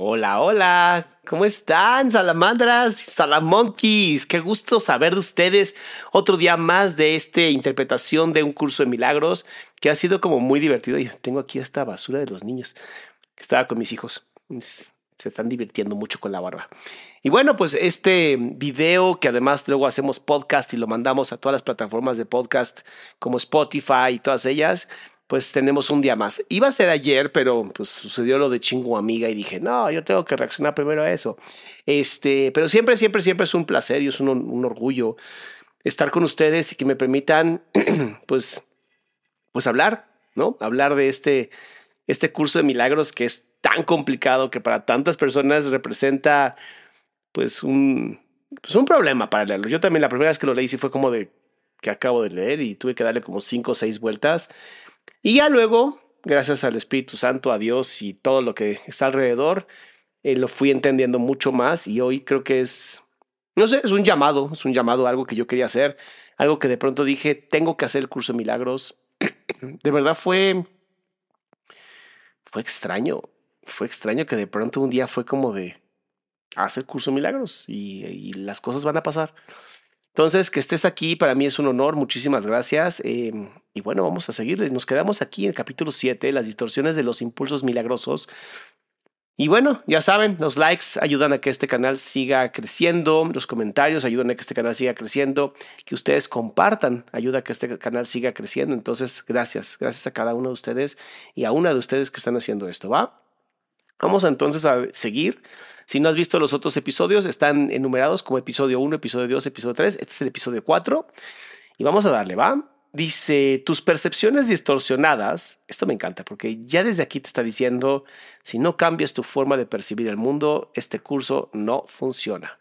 Hola, hola, ¿cómo están, salamandras, salamonkeys? Qué gusto saber de ustedes otro día más de esta interpretación de un curso de milagros que ha sido como muy divertido. Y tengo aquí esta basura de los niños que estaba con mis hijos. Se están divirtiendo mucho con la barba. Y bueno, pues este video que además luego hacemos podcast y lo mandamos a todas las plataformas de podcast como Spotify y todas ellas pues tenemos un día más. Iba a ser ayer, pero pues sucedió lo de chingo amiga y dije, no, yo tengo que reaccionar primero a eso. Este, pero siempre, siempre, siempre es un placer y es un, orgullo estar con ustedes y que me permitan, pues, pues hablar, ¿no? Hablar de este, este curso de milagros que es tan complicado que para tantas personas representa, pues, un, pues un problema para leerlo. Yo también la primera vez que lo leí sí fue como de que acabo de leer y tuve que darle como cinco o seis vueltas y ya luego, gracias al Espíritu Santo, a Dios y todo lo que está alrededor, eh, lo fui entendiendo mucho más y hoy creo que es, no sé, es un llamado, es un llamado, algo que yo quería hacer, algo que de pronto dije, tengo que hacer el curso de milagros. de verdad fue, fue extraño, fue extraño que de pronto un día fue como de hacer curso de milagros y, y las cosas van a pasar. Entonces, que estés aquí para mí es un honor, muchísimas gracias. Em, y bueno, vamos a seguir. Nos quedamos aquí en el capítulo 7, las distorsiones de los impulsos milagrosos. Y bueno, ya saben, los likes ayudan a que este canal siga creciendo, los comentarios ayudan a que este canal siga creciendo, que ustedes compartan ayuda a que este canal siga creciendo. Entonces, gracias, gracias a cada uno de ustedes y a una de ustedes que están haciendo esto, ¿va? Vamos entonces a seguir. Si no has visto los otros episodios, están enumerados como episodio 1, episodio 2, episodio 3. Este es el episodio 4. Y vamos a darle, ¿va? Dice, tus percepciones distorsionadas, esto me encanta porque ya desde aquí te está diciendo, si no cambias tu forma de percibir el mundo, este curso no funciona.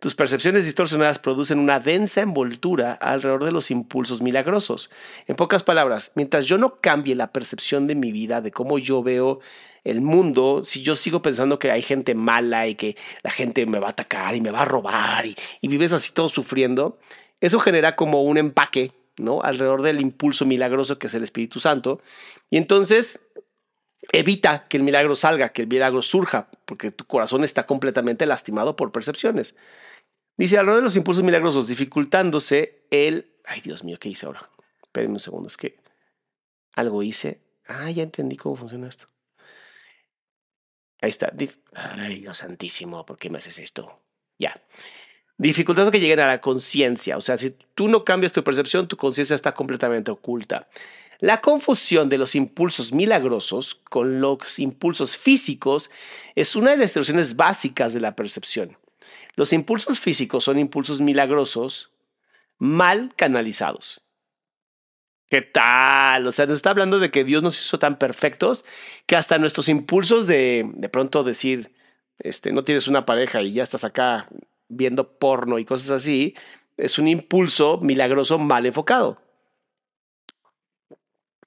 Tus percepciones distorsionadas producen una densa envoltura alrededor de los impulsos milagrosos. En pocas palabras, mientras yo no cambie la percepción de mi vida, de cómo yo veo el mundo, si yo sigo pensando que hay gente mala y que la gente me va a atacar y me va a robar y, vives así todo sufriendo, eso genera como un empaque, ¿no? Alrededor del impulso milagroso que es el Espíritu Santo. Y entonces evita que el milagro salga, que el milagro surja, porque tu corazón está completamente lastimado por percepciones. Dice, alrededor de los impulsos milagrosos, dificultándose el... Ay, Dios mío, ¿qué hice ahora? Espérenme un segundo, es que algo hice. Ah, ya entendí cómo funciona esto. Ahí está. Ay, Dios santísimo, ¿por qué me haces esto? Ya. Dificultades que lleguen a la conciencia. O sea, si tú no cambias tu percepción, tu conciencia está completamente oculta. La confusión de los impulsos milagrosos con los impulsos físicos es una de las distorsiones básicas de la percepción. Los impulsos físicos son impulsos milagrosos mal canalizados. ¿Qué tal? O sea, nos está hablando de que Dios nos hizo tan perfectos que hasta nuestros impulsos de de pronto decir, este, no tienes una pareja y ya estás acá viendo porno y cosas así, es un impulso milagroso mal enfocado.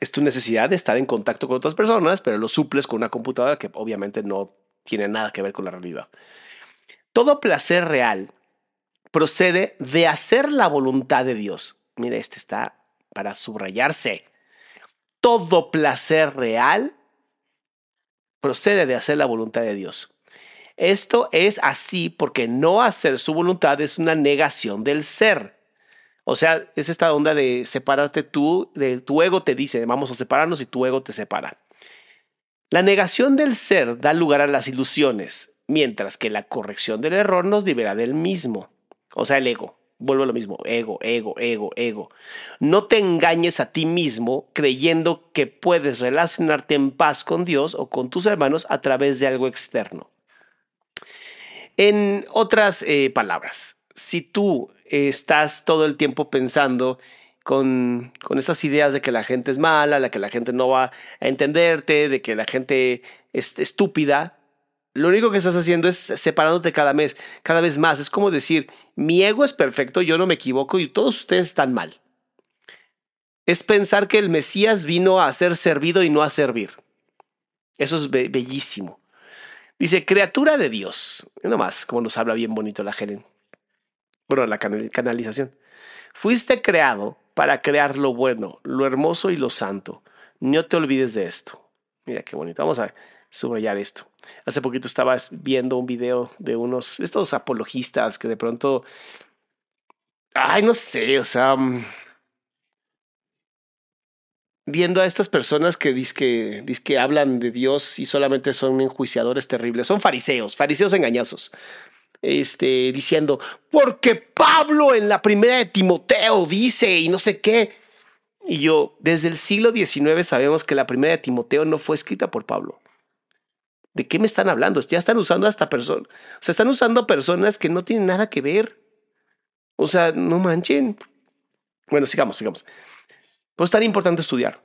Es tu necesidad de estar en contacto con otras personas, pero lo suples con una computadora que obviamente no tiene nada que ver con la realidad. Todo placer real procede de hacer la voluntad de Dios. Mira, este está para subrayarse. Todo placer real procede de hacer la voluntad de Dios. Esto es así porque no hacer su voluntad es una negación del ser. O sea, es esta onda de separarte tú, de tu ego te dice, vamos a separarnos y tu ego te separa. La negación del ser da lugar a las ilusiones, mientras que la corrección del error nos libera del mismo. O sea, el ego. Vuelvo a lo mismo, ego, ego, ego, ego. No te engañes a ti mismo creyendo que puedes relacionarte en paz con Dios o con tus hermanos a través de algo externo. En otras eh, palabras, si tú estás todo el tiempo pensando con, con estas ideas de que la gente es mala, de que la gente no va a entenderte, de que la gente es estúpida, lo único que estás haciendo es separándote cada mes, cada vez más. Es como decir, mi ego es perfecto, yo no me equivoco y todos ustedes están mal. Es pensar que el Mesías vino a ser servido y no a servir. Eso es bellísimo. Dice, criatura de Dios. más, como nos habla bien bonito la Helen. Bueno, la canalización. Fuiste creado para crear lo bueno, lo hermoso y lo santo. No te olvides de esto. Mira qué bonito. Vamos a subrayar esto. Hace poquito estaba viendo un video de unos, estos apologistas que de pronto, ay, no sé, o sea, mm, viendo a estas personas que dicen que hablan de Dios y solamente son enjuiciadores terribles, son fariseos, fariseos engañosos. Este, diciendo, porque Pablo en la primera de Timoteo dice y no sé qué. Y yo, desde el siglo XIX sabemos que la primera de Timoteo no fue escrita por Pablo. ¿De qué me están hablando? Ya están usando hasta personas. O sea, están usando personas que no tienen nada que ver. O sea, no manchen. Bueno, sigamos, sigamos. Pues tan importante estudiar.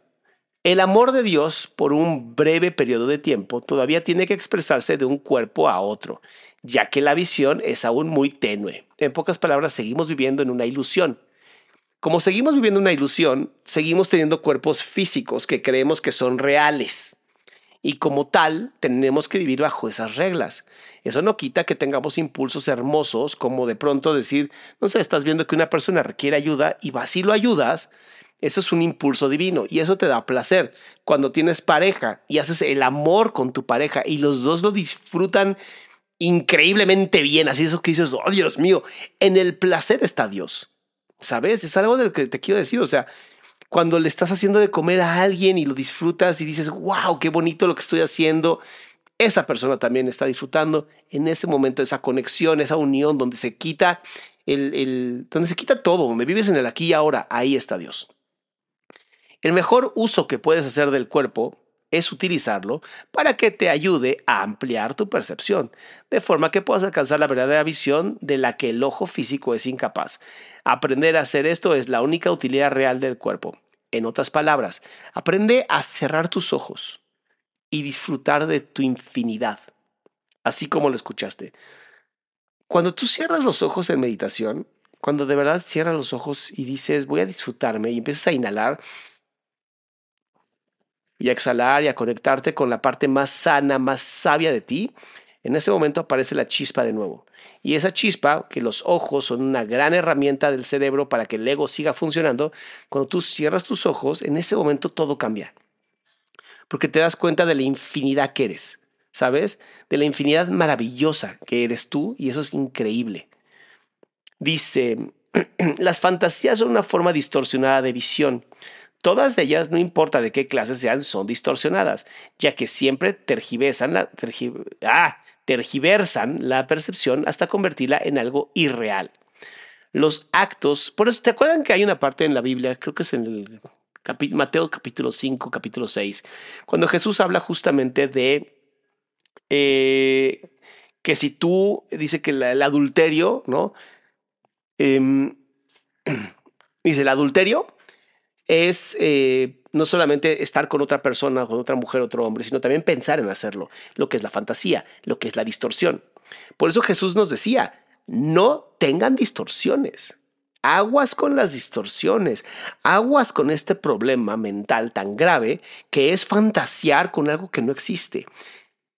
El amor de Dios por un breve periodo de tiempo todavía tiene que expresarse de un cuerpo a otro, ya que la visión es aún muy tenue. En pocas palabras, seguimos viviendo en una ilusión. Como seguimos viviendo una ilusión, seguimos teniendo cuerpos físicos que creemos que son reales y como tal tenemos que vivir bajo esas reglas. Eso no quita que tengamos impulsos hermosos como de pronto decir, no sé, estás viendo que una persona requiere ayuda y vas y lo ayudas. Eso es un impulso divino y eso te da placer. Cuando tienes pareja y haces el amor con tu pareja y los dos lo disfrutan increíblemente bien, así eso que dices, oh Dios mío, en el placer está Dios. ¿Sabes? Es algo de lo que te quiero decir. O sea, cuando le estás haciendo de comer a alguien y lo disfrutas y dices, wow, qué bonito lo que estoy haciendo, esa persona también está disfrutando en ese momento, esa conexión, esa unión donde se quita el, donde se quita todo, donde vives en el aquí y ahora, ahí está Dios. El mejor uso que puedes hacer del cuerpo es utilizarlo para que te ayude a ampliar tu percepción, de forma que puedas alcanzar la verdadera visión de la que el ojo físico es incapaz. Aprender a hacer esto es la única utilidad real del cuerpo. En otras palabras, aprende a cerrar tus ojos y disfrutar de tu infinidad, así como lo escuchaste. Cuando tú cierras los ojos en meditación, cuando de verdad cierras los ojos y dices voy a disfrutarme y empiezas a inhalar, y a exhalar y a conectarte con la parte más sana, más sabia de ti, en ese momento aparece la chispa de nuevo. Y esa chispa, que los ojos son una gran herramienta del cerebro para que el ego siga funcionando, cuando tú cierras tus ojos, en ese momento todo cambia. Porque te das cuenta de la infinidad que eres, ¿sabes? De la infinidad maravillosa que eres tú y eso es increíble. Dice, las fantasías son una forma distorsionada de visión. Todas ellas, no importa de qué clase sean, son distorsionadas, ya que siempre tergiversan la, ah, tergiversan la percepción hasta convertirla en algo irreal. Los actos, por eso, ¿te acuerdan que hay una parte en la Biblia, creo que es en el Mateo capítulo 5, capítulo 6, cuando Jesús habla justamente de eh, que si tú, dice que el adulterio, ¿no? Em, dice, el adulterio es eh, no solamente estar con otra persona, con otra mujer, otro hombre, sino también pensar en hacerlo, lo que es la fantasía, lo que es la distorsión. Por eso Jesús nos decía, no tengan distorsiones, aguas con las distorsiones, aguas con este problema mental tan grave que es fantasear con algo que no existe.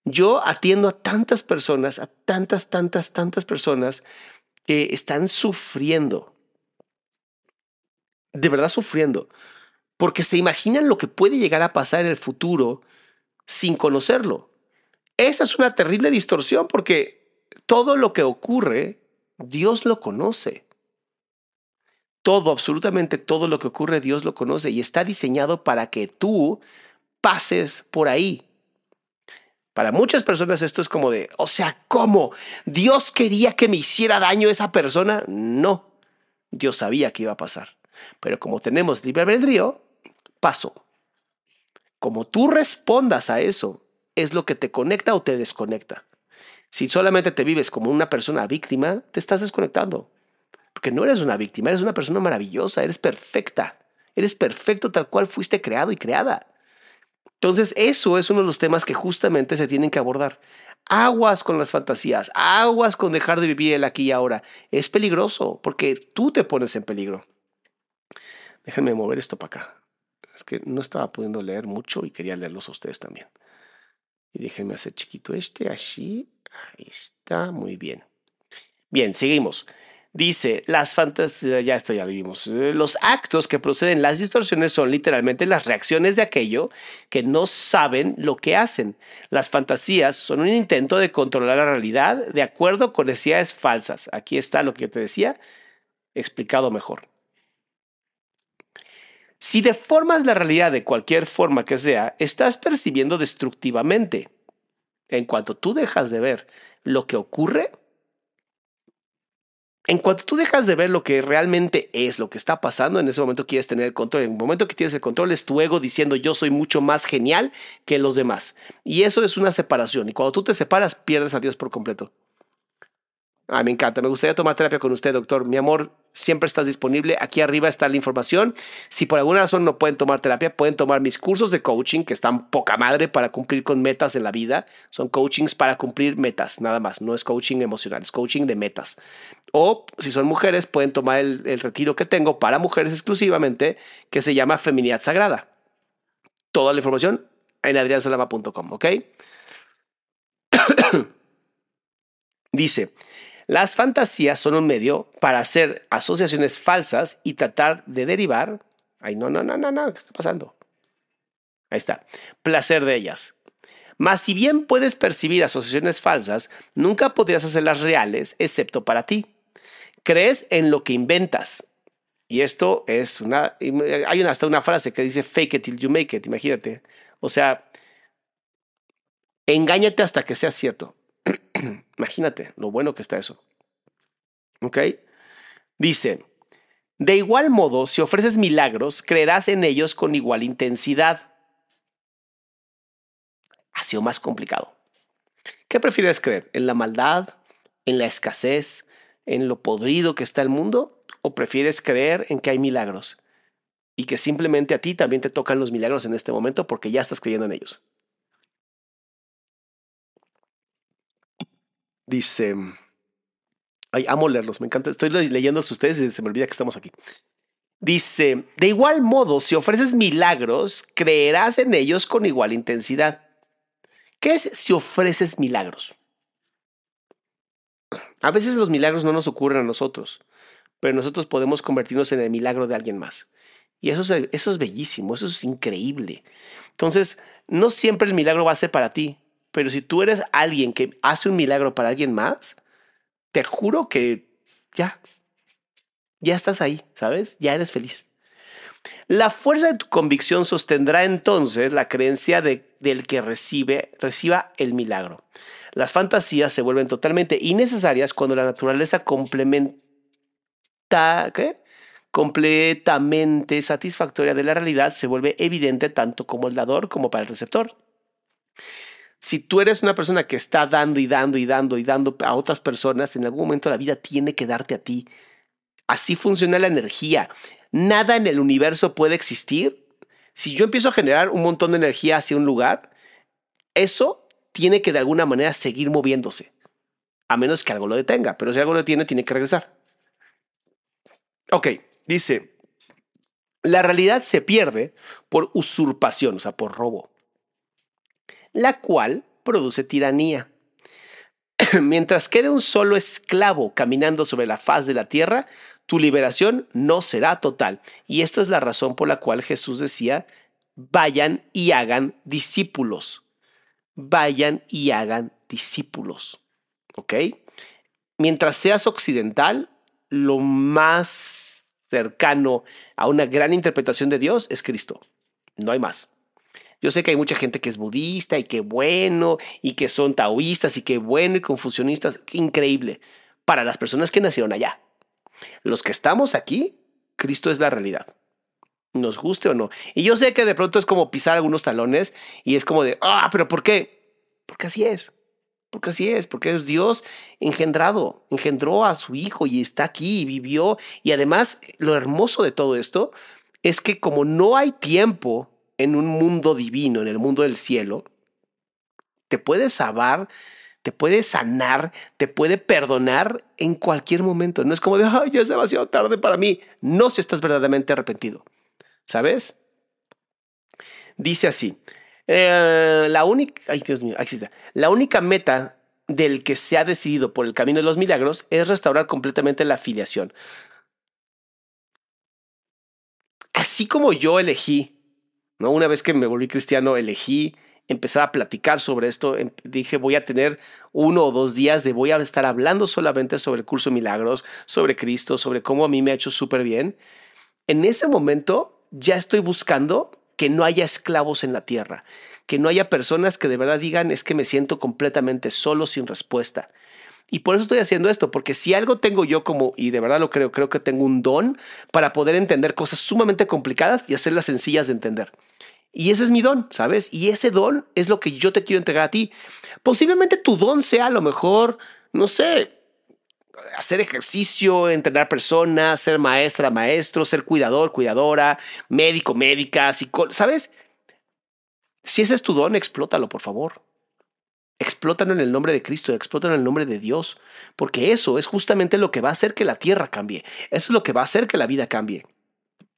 Yo atiendo a tantas personas, a tantas, tantas, tantas personas que están sufriendo, de verdad sufriendo, porque se imaginan lo que puede llegar a pasar en el futuro sin conocerlo. Esa es una terrible distorsión porque todo lo que ocurre, Dios lo conoce. Todo, absolutamente todo lo que ocurre, Dios lo conoce y está diseñado para que tú pases por ahí. Para muchas personas esto es como de, o sea, ¿cómo? ¿Dios quería que me hiciera daño esa persona? No, Dios sabía que iba a pasar. Pero como tenemos libre albedrío, pasó. Como tú respondas a eso, es lo que te conecta o te desconecta. Si solamente te vives como una persona víctima, te estás desconectando. Porque no eres una víctima, eres una persona maravillosa, eres perfecta. Eres perfecto tal cual fuiste creado y creada. Entonces, eso es uno de los temas que justamente se tienen que abordar. Aguas con las fantasías, aguas con dejar de vivir el aquí y ahora. Es peligroso porque tú te pones en peligro. Déjenme mover esto para acá. Es que no estaba pudiendo leer mucho y quería leerlos a ustedes también. Y déjenme hacer chiquito este, así. Ahí está, muy bien. Bien, seguimos. Dice, las fantasías, ya esto ya lo vimos, los actos que proceden las distorsiones son literalmente las reacciones de aquello que no saben lo que hacen. Las fantasías son un intento de controlar la realidad de acuerdo con necesidades falsas. Aquí está lo que yo te decía, explicado mejor. Si deformas la realidad de cualquier forma que sea, estás percibiendo destructivamente. En cuanto tú dejas de ver lo que ocurre, en cuanto tú dejas de ver lo que realmente es, lo que está pasando, en ese momento quieres tener el control. En el momento que tienes el control es tu ego diciendo yo soy mucho más genial que los demás. Y eso es una separación. Y cuando tú te separas, pierdes a Dios por completo. Ah, me encanta. Me gustaría tomar terapia con usted, doctor. Mi amor, siempre estás disponible. Aquí arriba está la información. Si por alguna razón no pueden tomar terapia, pueden tomar mis cursos de coaching, que están poca madre para cumplir con metas en la vida. Son coachings para cumplir metas, nada más. No es coaching emocional, es coaching de metas. O si son mujeres, pueden tomar el, retiro que tengo para mujeres exclusivamente, que se llama Feminidad Sagrada. Toda la información en adriansalama.com, ¿ok? Dice, las fantasías son un medio para hacer asociaciones falsas y tratar de derivar. Ay, no, no, no, no, no, ¿qué está pasando? Ahí está. Placer de ellas. Mas si bien puedes percibir asociaciones falsas, nunca podrías hacerlas reales excepto para ti. Crees en lo que inventas. Y esto es una... Hay hasta una frase que dice fake it till you make it, imagínate. O sea, engáñate hasta que sea cierto. Imagínate lo bueno que está eso. ¿Ok? Dice, de igual modo, si ofreces milagros, creerás en ellos con igual intensidad. Ha sido más complicado. ¿Qué prefieres creer? ¿En la maldad? ¿En la escasez? ¿En lo podrido que está el mundo? ¿O prefieres creer en que hay milagros? Y que simplemente a ti también te tocan los milagros en este momento porque ya estás creyendo en ellos. Dice, ay, amo leerlos, me encanta, estoy leyendo a ustedes y se me olvida que estamos aquí. Dice, de igual modo, si ofreces milagros, creerás en ellos con igual intensidad. ¿Qué es si ofreces milagros? A veces los milagros no nos ocurren a nosotros, pero nosotros podemos convertirnos en el milagro de alguien más. Y eso es, eso es bellísimo, eso es increíble. Entonces, no siempre el milagro va a ser para ti, pero si tú eres alguien que hace un milagro para alguien más, te juro que ya, ya estás ahí, ¿sabes? Ya eres feliz. La fuerza de tu convicción sostendrá entonces la creencia de, del que recibe, reciba el milagro. Las fantasías se vuelven totalmente innecesarias cuando la naturaleza complementa, completamente satisfactoria de la realidad se vuelve evidente tanto como el dador como para el receptor si tú eres una persona que está dando y dando y dando y dando a otras personas, en algún momento la vida tiene que darte a ti. Así funciona la energía. Nada en el universo puede existir. Si yo empiezo a generar un montón de energía hacia un lugar, eso tiene que de alguna manera seguir moviéndose. A menos que algo lo detenga. Pero si algo lo detiene, tiene que regresar. Ok, dice, la realidad se pierde por usurpación, o sea, por robo, la cual produce tiranía. Mientras quede un solo esclavo caminando sobre la faz de la tierra, tu liberación no será total. Y esta es la razón por la cual Jesús decía, vayan y hagan discípulos. Vayan y hagan discípulos. ¿Ok? Mientras seas occidental, lo más cercano a una gran interpretación de Dios es Cristo. No hay más. Yo sé que hay mucha gente que es budista y que bueno, y que son taoístas y que bueno y confusionistas. Increíble. Para las personas que nacieron allá. Los que estamos aquí, Cristo es la realidad. Nos guste o no. Y yo sé que de pronto es como pisar algunos talones y es como de, ah, pero ¿por qué? Porque así es. Porque así es, porque es Dios engendrado, engendró a su hijo y está aquí y vivió. Y además, lo hermoso de todo esto es que como no hay tiempo en un mundo divino, en el mundo del cielo, te puede salvar, te puede sanar, te puede perdonar en cualquier momento. No es como de, ay, ya es demasiado tarde para mí. No si estás verdaderamente arrepentido. ¿Sabes? Dice así, eh, la única, ay Dios mío, la única meta del que se ha decidido por el camino de los milagros es restaurar completamente la afiliación. Así como yo elegí una vez que me volví cristiano, elegí empezar a platicar sobre esto. Em, dije, voy a tener uno o dos días de voy a estar hablando solamente sobre el curso de milagros, sobre Cristo, sobre cómo a mí me ha hecho súper bien. En ese momento ya estoy buscando que no haya esclavos en la tierra, que no haya personas que de verdad digan es que me siento completamente solo sin respuesta. Y por eso estoy haciendo esto, porque si algo tengo yo como, y de verdad lo creo, creo que tengo un don para poder entender cosas sumamente complicadas y hacerlas sencillas de entender. Y ese es mi don, ¿sabes? Y ese don es lo que yo te quiero entregar a ti. Posiblemente tu don sea a lo mejor, no sé, hacer ejercicio, entrenar personas, ser maestra, maestro, ser cuidador, cuidadora, médico, médica, psicólogo, ¿sabes? Si ese es tu don, explótalo, por favor. Explótalo en el nombre de Cristo, explótalo en el nombre de Dios, porque eso es justamente lo que va a hacer que la tierra cambie, eso es lo que va a hacer que la vida cambie.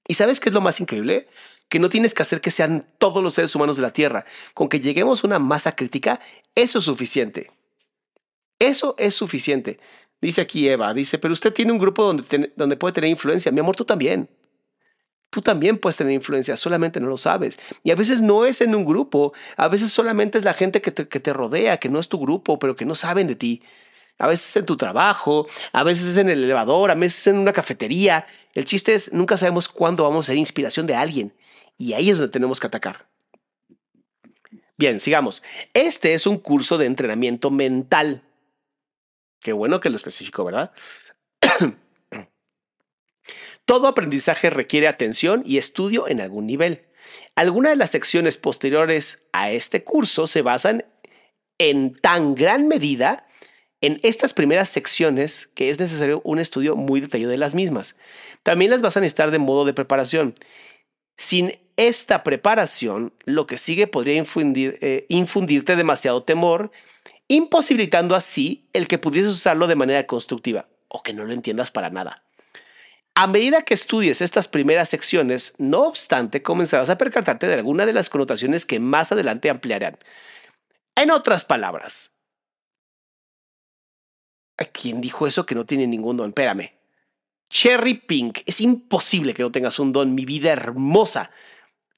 ¿Y sabes qué es lo más increíble? Que no tienes que hacer que sean todos los seres humanos de la tierra. Con que lleguemos a una masa crítica, eso es suficiente. Eso es suficiente. Dice aquí Eva, dice, pero usted tiene un grupo donde, donde puede tener influencia. Mi amor, tú también. Tú también puedes tener influencia, solamente no lo sabes. Y a veces no es en un grupo, a veces solamente es la gente que te, rodea, que no es tu grupo, pero que no saben de ti. A veces en tu trabajo, a veces es en el elevador, a veces en una cafetería. El chiste es, nunca sabemos cuándo vamos a ser inspiración de alguien. Y ahí es donde tenemos que atacar. Bien, sigamos. Este es un curso de entrenamiento mental. Qué bueno que lo especificó, ¿verdad? Todo aprendizaje requiere atención y estudio en algún nivel. Algunas de las secciones posteriores a este curso se basan en tan gran medida en estas primeras secciones que es necesario un estudio muy detallado de las mismas. También las vas a necesitar de modo de preparación. Sin esta preparación, lo que sigue podría eh, infundirte demasiado temor, imposibilitando así el que pudieses usarlo de manera constructiva o que no lo entiendas para nada. A medida que estudies estas primeras secciones, no obstante, comenzarás a percatarte de alguna de las connotaciones que más adelante ampliarán. En otras palabras, ¿quién dijo eso que no tiene ningún don? Espérame. Cherry Pink, es imposible que no tengas un don, mi vida hermosa.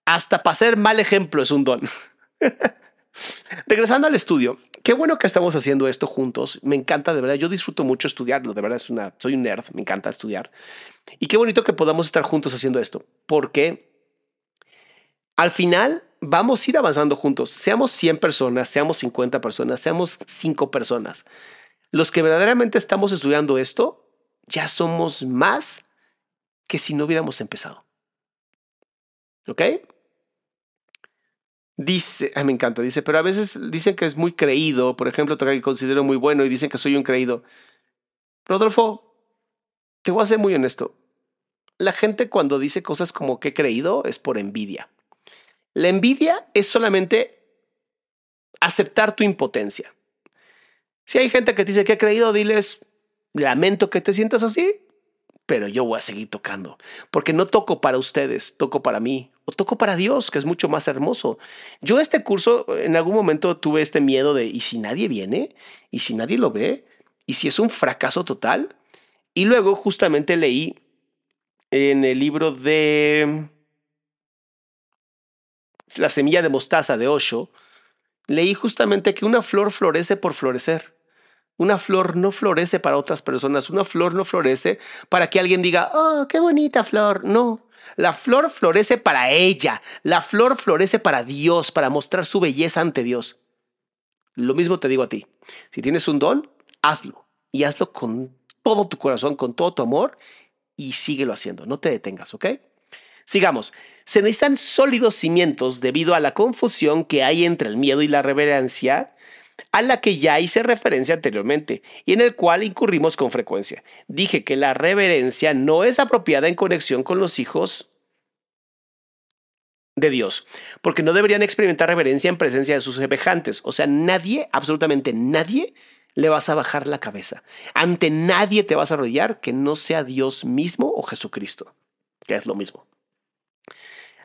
Hasta para ser mal ejemplo es un don. Regresando al estudio, qué bueno que estamos haciendo esto juntos. Me encanta, de verdad. Yo disfruto mucho estudiarlo. De verdad, es una, soy un nerd. Me encanta estudiar. Y qué bonito que podamos estar juntos haciendo esto, porque al final vamos a ir avanzando juntos. Seamos 100 personas, seamos 50 personas, seamos 5 personas. Los que verdaderamente estamos estudiando esto, ya somos más que si no hubiéramos empezado. ¿Ok? Dice, me encanta, dice, pero a veces dicen que es muy creído, por ejemplo, que considero muy bueno y dicen que soy un creído. Rodolfo, te voy a ser muy honesto. La gente cuando dice cosas como que he creído es por envidia. La envidia es solamente aceptar tu impotencia. Si hay gente que dice que he creído, diles, lamento que te sientas así, pero yo voy a seguir tocando, porque no toco para ustedes, toco para mí, o toco para Dios, que es mucho más hermoso. Yo este curso en algún momento tuve este miedo de, ¿y si nadie viene? ¿Y si nadie lo ve? ¿Y si es un fracaso total? Y luego justamente leí en el libro de La semilla de mostaza de Osho, leí justamente que una flor florece por florecer. Una flor no florece para otras personas, una flor no florece para que alguien diga, oh, qué bonita flor. No, la flor florece para ella, la flor florece para Dios, para mostrar su belleza ante Dios. Lo mismo te digo a ti, si tienes un don, hazlo y hazlo con todo tu corazón, con todo tu amor y síguelo haciendo, no te detengas, ¿ok? Sigamos. Se necesitan sólidos cimientos debido a la confusión que hay entre el miedo y la reverencia a la que ya hice referencia anteriormente y en el cual incurrimos con frecuencia. Dije que la reverencia no es apropiada en conexión con los hijos de Dios, porque no deberían experimentar reverencia en presencia de sus semejantes. O sea, nadie, absolutamente nadie, le vas a bajar la cabeza. Ante nadie te vas a arrodillar que no sea Dios mismo o Jesucristo, que es lo mismo.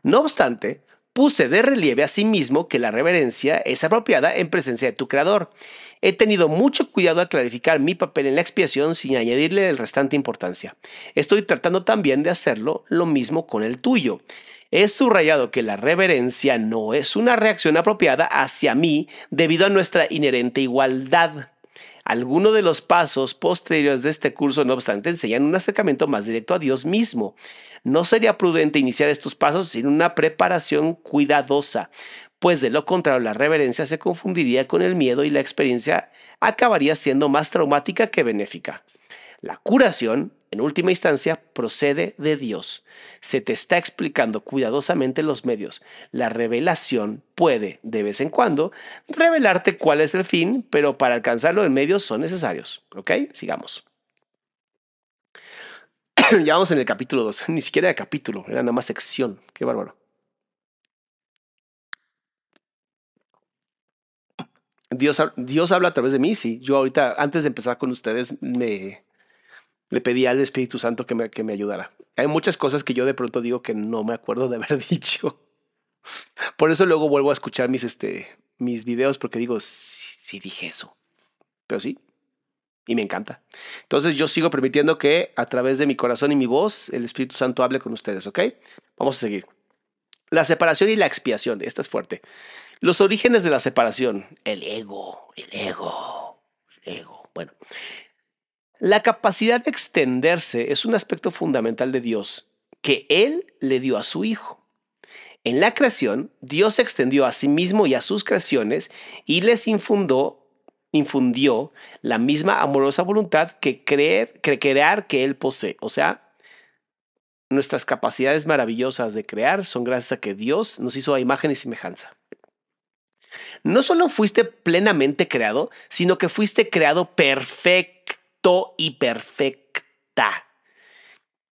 No obstante, puse de relieve a sí mismo que la reverencia es apropiada en presencia de tu Creador. He tenido mucho cuidado al clarificar mi papel en la expiación sin añadirle el restante importancia. Estoy tratando también de hacerlo lo mismo con el tuyo. He subrayado que la reverencia no es una reacción apropiada hacia mí debido a nuestra inherente igualdad. Algunos de los pasos posteriores de este curso, no obstante, enseñan un acercamiento más directo a Dios mismo. No sería prudente iniciar estos pasos sin una preparación cuidadosa, pues de lo contrario la reverencia se confundiría con el miedo y la experiencia acabaría siendo más traumática que benéfica. La curación, en última instancia, procede de Dios. Se te está explicando cuidadosamente los medios. La revelación puede, de vez en cuando, revelarte cuál es el fin, pero para alcanzarlo los medios son necesarios. ¿Ok? Sigamos. ya vamos en el capítulo 2. Ni siquiera era capítulo, era nada más sección. Qué bárbaro. Dios, Dios habla a través de mí, sí. Yo ahorita, antes de empezar con ustedes, me le pedí al Espíritu Santo que me, que me ayudara. Hay muchas cosas que yo de pronto digo que no me acuerdo de haber dicho. Por eso luego vuelvo a escuchar mis, este, mis videos porque digo, sí, sí dije eso. Pero sí, y me encanta. Entonces yo sigo permitiendo que a través de mi corazón y mi voz el Espíritu Santo hable con ustedes, ¿ok? Vamos a seguir. La separación y la expiación, esta es fuerte. Los orígenes de la separación, el ego, el ego, el ego. Bueno, la capacidad de extenderse es un aspecto fundamental de Dios que Él le dio a su Hijo. En la creación, Dios se extendió a sí mismo y a sus creaciones y les infundó infundió la misma amorosa voluntad que creer, que crear que Él posee. O sea, nuestras capacidades maravillosas de crear son gracias a que Dios nos hizo a imagen y semejanza. No solo fuiste plenamente creado, sino que fuiste creado perfecto y perfecta.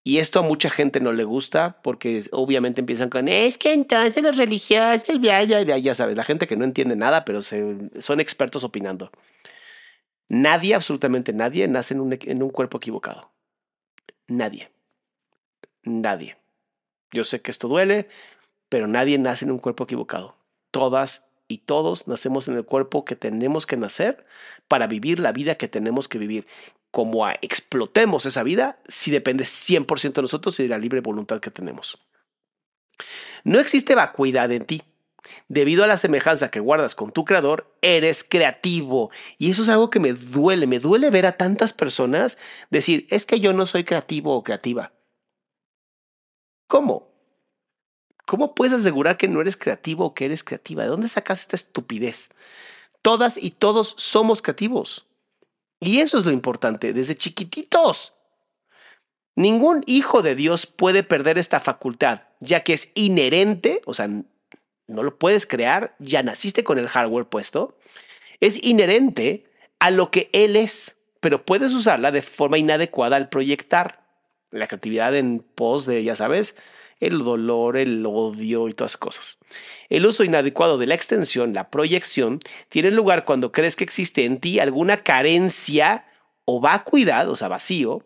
Y esto a mucha gente no le gusta porque obviamente empiezan con, es que entonces los religiosos, ya sabes, la gente que no entiende nada, pero son expertos opinando. Nadie, absolutamente nadie, nace en un, en un cuerpo equivocado. Nadie. Nadie. Yo sé que esto duele, pero nadie nace en un cuerpo equivocado. Todas y todos nacemos en el cuerpo que tenemos que nacer para vivir la vida que tenemos que vivir como explotemos esa vida, si depende 100% de nosotros y de la libre voluntad que tenemos. No existe vacuidad en ti. Debido a la semejanza que guardas con tu creador, eres creativo. Y eso es algo que me duele. Me duele ver a tantas personas decir, es que yo no soy creativo o creativa. ¿Cómo? ¿Cómo puedes asegurar que no eres creativo o que eres creativa? ¿De dónde sacas esta estupidez? Todas y todos somos creativos. Y eso es lo importante, desde chiquititos. Ningún hijo de Dios puede perder esta facultad, ya que es inherente, o sea, no lo puedes crear, ya naciste con el hardware puesto, es inherente a lo que Él es, pero puedes usarla de forma inadecuada al proyectar la creatividad en pos de, ya sabes, el dolor, el odio y todas cosas. El uso inadecuado de la extensión, la proyección, tiene lugar cuando crees que existe en ti alguna carencia o vacuidad, o sea, vacío,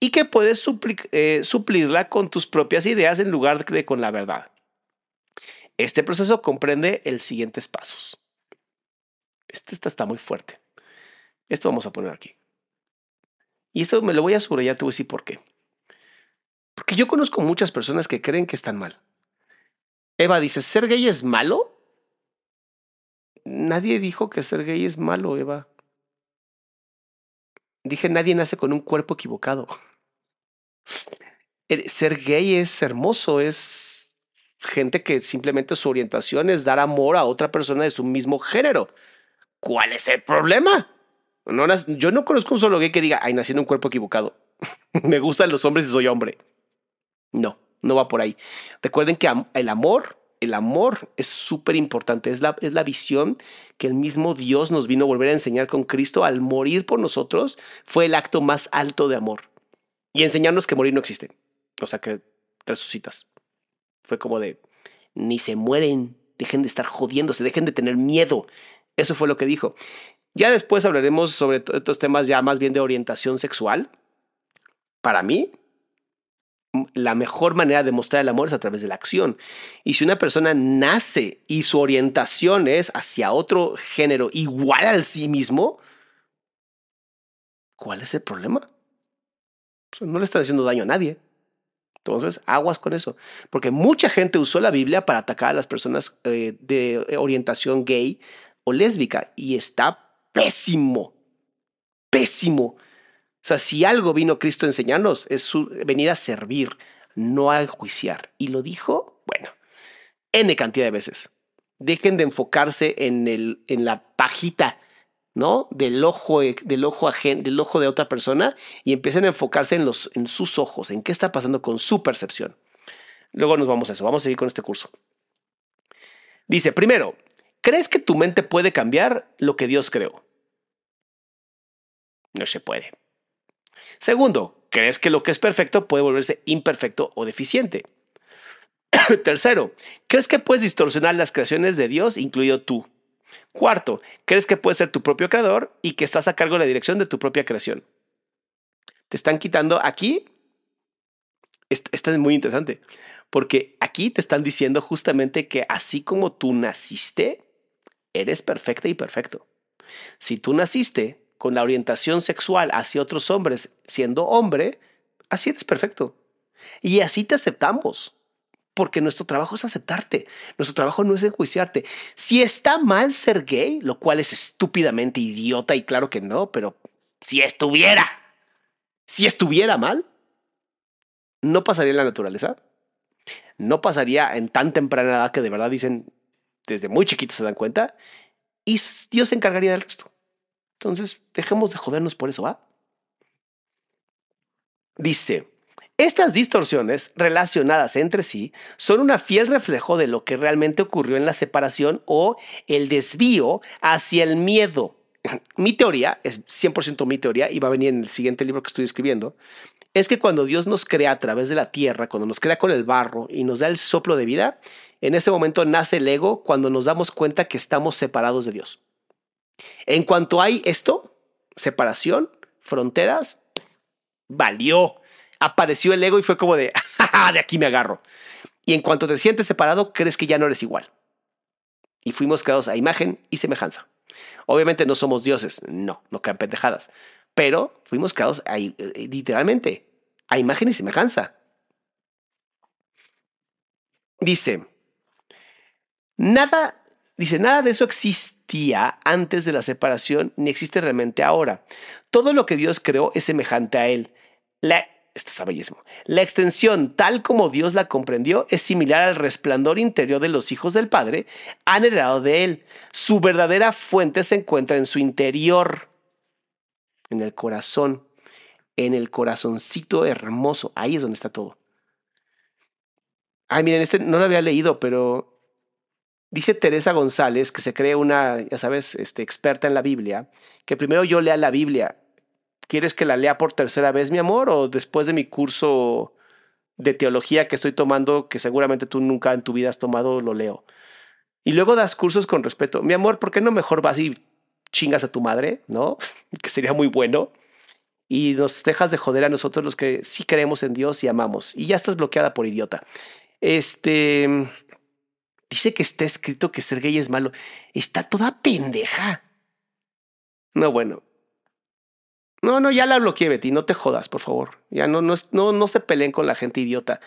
y que puedes eh, suplirla con tus propias ideas en lugar de con la verdad. Este proceso comprende los siguientes pasos. Este, está muy fuerte. Esto vamos a poner aquí. Y esto me lo voy a subrayar, te voy a decir por qué. Porque yo conozco muchas personas que creen que están mal. Eva dice, ¿ser gay es malo? Nadie dijo que ser gay es malo, Eva. Dije, nadie nace con un cuerpo equivocado. Ser gay es hermoso, es gente que simplemente su orientación es dar amor a otra persona de su mismo género. ¿Cuál es el problema? No, yo no conozco un solo gay que diga, ay, nací en un cuerpo equivocado. Me gustan los hombres y soy hombre. No, no va por ahí. Recuerden que el amor, el amor es súper importante. Es la, es la visión que el mismo Dios nos vino a volver a enseñar con Cristo al morir por nosotros. Fue el acto más alto de amor. Y enseñarnos que morir no existe. O sea, que resucitas. Fue como de, ni se mueren, dejen de estar jodiéndose, dejen de tener miedo. Eso fue lo que dijo. Ya después hablaremos sobre estos temas ya más bien de orientación sexual. Para mí, la mejor manera de mostrar el amor es a través de la acción. Y si una persona nace y su orientación es hacia otro género igual al sí mismo, ¿cuál es el problema? no le está haciendo daño a nadie. Entonces, aguas con eso. Porque mucha gente usó la Biblia para atacar a las personas eh, de orientación gay o lésbica y está pésimo, pésimo. O sea, si algo vino Cristo a enseñarnos es venir a servir, no a juiciar. Y lo dijo, bueno, N cantidad de veces. Dejen de enfocarse en, el, en la pajita, ¿no? Del ojo, del, ojo del ojo de otra persona y empiecen a enfocarse en, los, en sus ojos, en qué está pasando con su percepción. Luego nos vamos a eso, vamos a seguir con este curso. Dice, primero, ¿crees que tu mente puede cambiar lo que Dios creó? No se puede. Segundo, ¿crees que lo que es perfecto puede volverse imperfecto o deficiente? Tercero, ¿crees que puedes distorsionar las creaciones de Dios, incluido tú? Cuarto, ¿crees que puedes ser tu propio creador y que estás a cargo de la dirección de tu propia creación? Te están quitando aquí. Esto es muy interesante, porque aquí te están diciendo justamente que así como tú naciste, eres perfecta y perfecto. Si tú naciste con la orientación sexual hacia otros hombres siendo hombre, así eres perfecto. Y así te aceptamos. Porque nuestro trabajo es aceptarte. Nuestro trabajo no es enjuiciarte. Si está mal ser gay, lo cual es estúpidamente idiota y claro que no, pero si estuviera, si estuviera mal, no pasaría en la naturaleza. No pasaría en tan temprana edad que de verdad dicen, desde muy chiquitos se dan cuenta, y Dios se encargaría del resto. Entonces, dejemos de jodernos por eso, ¿va? Dice, estas distorsiones relacionadas entre sí son una fiel reflejo de lo que realmente ocurrió en la separación o el desvío hacia el miedo. mi teoría, es 100% mi teoría, y va a venir en el siguiente libro que estoy escribiendo, es que cuando Dios nos crea a través de la tierra, cuando nos crea con el barro y nos da el soplo de vida, en ese momento nace el ego cuando nos damos cuenta que estamos separados de Dios. En cuanto hay esto, separación, fronteras, valió. Apareció el ego y fue como de, de aquí me agarro. Y en cuanto te sientes separado, crees que ya no eres igual. Y fuimos creados a imagen y semejanza. Obviamente no somos dioses, no, no quedan pendejadas. Pero fuimos creados eh, literalmente a imagen y semejanza. Dice, nada Dice, nada de eso antes de la separación ni existe realmente ahora. Todo lo que Dios creó es semejante a Él. La. La extensión, tal como Dios la comprendió, es similar al resplandor interior de los hijos del Padre, han heredado de Él. Su verdadera fuente se encuentra en su interior, en el corazón, en el corazoncito hermoso. Ahí es donde está todo. Ay, miren, este no lo había leído, pero Dice Teresa González, que se cree una, ya sabes, este, experta en la Biblia, que primero yo lea la Biblia. ¿Quieres que la lea por tercera vez, mi amor? ¿O después de mi curso de teología que estoy tomando, que seguramente tú nunca en tu vida has tomado, lo leo? Y luego das cursos con respeto. Mi amor, ¿por qué no mejor vas y chingas a tu madre? ¿No? que sería muy bueno. y nos dejas de joder a nosotros los que sí creemos en Dios y amamos. Y ya estás bloqueada por idiota. Este dice que está escrito que ser gay es malo. Está toda pendeja. No, bueno. No, no, ya la bloqueé, Betty. No te jodas, por favor. Ya no, no, no, no se peleen con la gente idiota.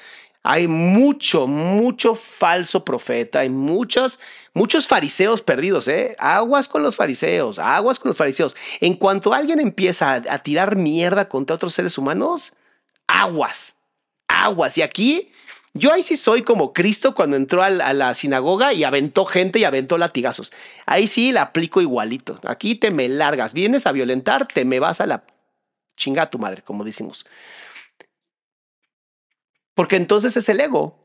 Hay mucho, mucho falso profeta, hay muchos, muchos fariseos perdidos, ¿eh? Aguas con los fariseos, aguas con los fariseos. En cuanto alguien empieza a, tirar mierda contra otros seres humanos, aguas, aguas. Y aquí, yo ahí sí soy como Cristo cuando entró a la, sinagoga y aventó gente y aventó latigazos. Ahí sí la aplico igualito. Aquí te me largas, vienes a violentar, te me vas a la chinga a tu madre, como decimos. Porque entonces es el ego.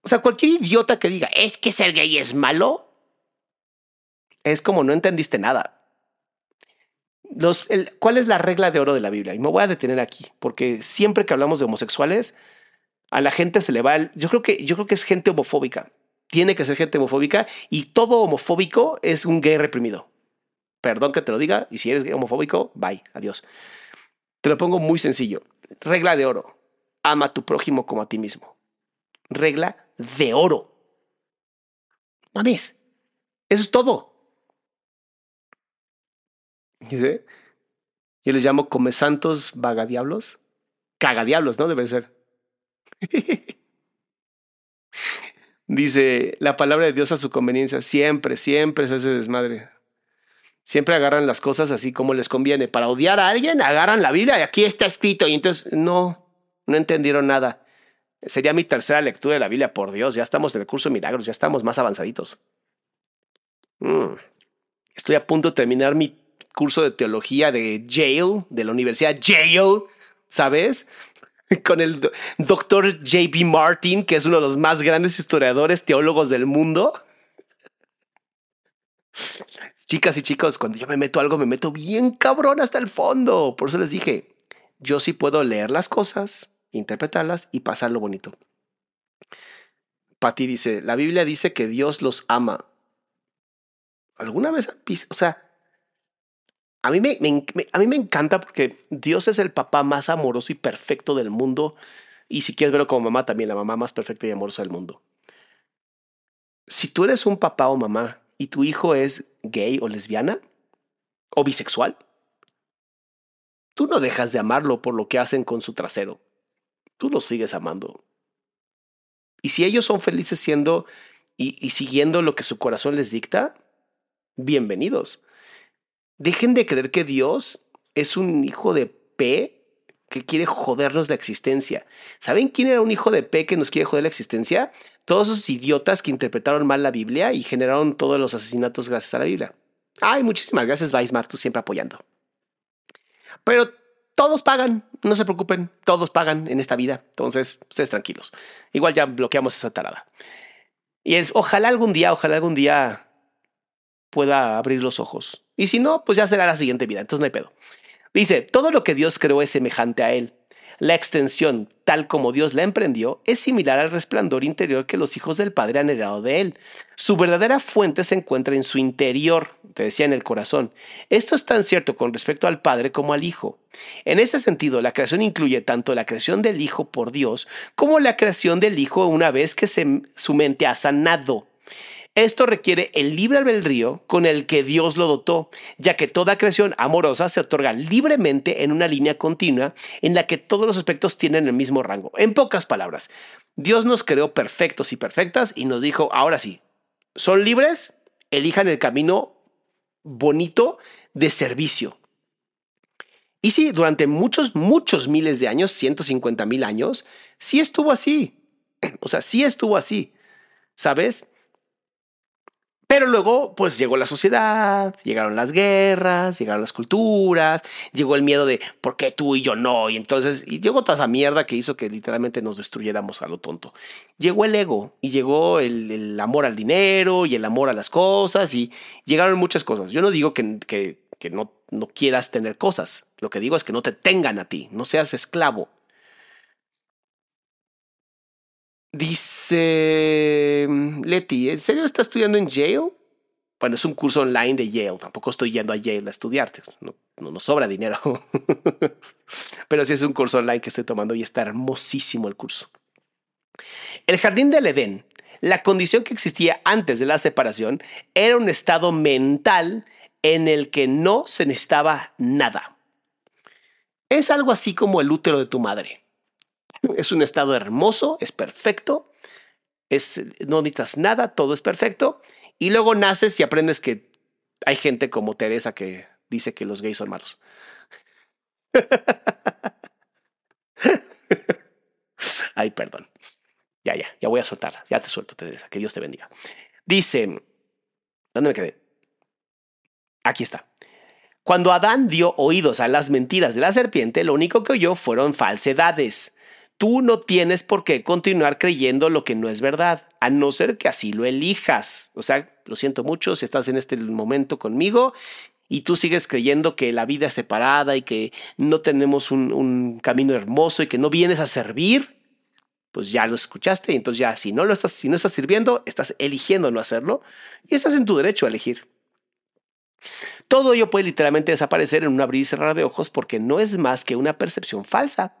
O sea, cualquier idiota que diga, es que ser gay es malo, es como no entendiste nada. Los, ¿Cuál es la regla de oro de la Biblia? Y me voy a detener aquí, porque siempre que hablamos de homosexuales, a la gente se le va. El, yo, creo que, yo creo que es gente homofóbica. Tiene que ser gente homofóbica y todo homofóbico es un gay reprimido. Perdón que te lo diga, y si eres homofóbico, bye, adiós. Te lo pongo muy sencillo. Regla de oro ama a tu prójimo como a ti mismo. Regla de oro. Mames, eso es todo. Yo les llamo come santos vagadiablos. Cagadiablos, ¿no? Debe ser. Dice la palabra de Dios a su conveniencia. Siempre, siempre se hace desmadre. Siempre agarran las cosas así como les conviene. Para odiar a alguien, agarran la Biblia y aquí está escrito. Y entonces, no, no entendieron nada. Sería mi tercera lectura de la Biblia, por Dios, ya estamos en el curso de milagros, ya estamos más avanzaditos. Mm. Estoy a punto de terminar mi curso de teología de Yale, de la Universidad Yale, ¿sabes? Con el doctor J.B. Martin, que es uno de los más grandes historiadores teólogos del mundo. Chicas y chicos, cuando yo me meto algo, me meto bien cabrón hasta el fondo. Por eso les dije, yo sí puedo leer las cosas, interpretarlas y pasarlo bonito. Pati dice, la Biblia dice que Dios los ama. ¿Alguna vez O sea, a mí me, a mí me encanta porque Dios es el papá más amoroso y perfecto del mundo. Y si quieres verlo como mamá, también la mamá más perfecta y amorosa del mundo. Si tú eres un papá o mamá y tu hijo es gay o lesbiana o bisexual, tú no dejas de amarlo por lo que hacen con su trasero tú los sigues amando. Y si ellos son felices siendo y, siguiendo lo que su corazón les dicta, bienvenidos. Dejen de creer que Dios es un hijo de P que quiere jodernos la existencia. ¿Saben quién era un hijo de P que nos quiere joder la existencia? Todos esos idiotas que interpretaron mal la Biblia y generaron todos los asesinatos gracias a la Biblia. Ay, muchísimas gracias, Weismar, tú siempre apoyando. Pero todos pagan, no se preocupen, todos pagan en esta vida. Entonces, ustedes tranquilos. Igual ya bloqueamos esa tarada. Y es, ojalá algún día, ojalá algún día pueda abrir los ojos. Y si no, pues ya será la siguiente vida. Entonces no hay pedo. Dice, todo lo que Dios creó es semejante a Él. La extensión, tal como Dios la emprendió, es similar al resplandor interior que los hijos del Padre han heredado de Él. Su verdadera fuente se encuentra en su interior, te decía en el corazón. Esto es tan cierto con respecto al Padre como al Hijo. En ese sentido, la creación incluye tanto la creación del Hijo por Dios como la creación del Hijo una vez que su mente ha sanado. Esto requiere el libre albedrío con el que Dios lo dotó, ya que toda creación amorosa se otorga libremente en una línea continua en la que todos los aspectos tienen el mismo rango. En pocas palabras, Dios nos creó perfectos y perfectas y nos dijo, ahora sí, son libres, elijan el camino bonito de servicio. Y sí, durante muchos, muchos miles de años, 150 mil años, sí estuvo así. O sea, sí estuvo así. ¿Sabes? Pero luego, pues llegó la sociedad, llegaron las guerras, llegaron las culturas, llegó el miedo de ¿por qué tú y yo no? Y entonces, y llegó toda esa mierda que hizo que literalmente nos destruyéramos a lo tonto. Llegó el ego y llegó el, amor al dinero y el amor a las cosas y llegaron muchas cosas. Yo no digo que, que, que no, no quieras tener cosas, lo que digo es que no te tengan a ti, no seas esclavo Dice mm, Leti, ¿en serio está estudiando en Yale? Bueno, es un curso online de Yale. Tampoco estoy yendo a Yale a estudiarte. No, no nos sobra dinero. Pero sí es un curso online que estoy tomando y está hermosísimo el curso. El jardín del Edén, la condición que existía antes de la separación, era un estado mental en el que no se necesitaba nada. Es algo así como el útero de tu madre. Es un estado hermoso, es perfecto, es, no necesitas nada, todo es perfecto. Y luego naces y aprendes que hay gente como Teresa que dice que los gays son malos. Ay, perdón. Ya, ya, ya voy a soltarla. Ya te suelto, Teresa. Que Dios te bendiga. Dice, ¿dónde me quedé? Aquí está. Cuando Adán dio oídos a las mentiras de la serpiente, lo único que oyó fueron falsedades. Tú no tienes por qué continuar creyendo lo que no es verdad, a no ser que así lo elijas. O sea, lo siento mucho si estás en este momento conmigo y tú sigues creyendo que la vida es separada y que no tenemos un, camino hermoso y que no vienes a servir, pues ya lo escuchaste y entonces ya si no lo estás, si no estás sirviendo, estás eligiendo no hacerlo y estás en tu derecho a elegir. Todo ello puede literalmente desaparecer en un abrir y cerrar de ojos porque no es más que una percepción falsa.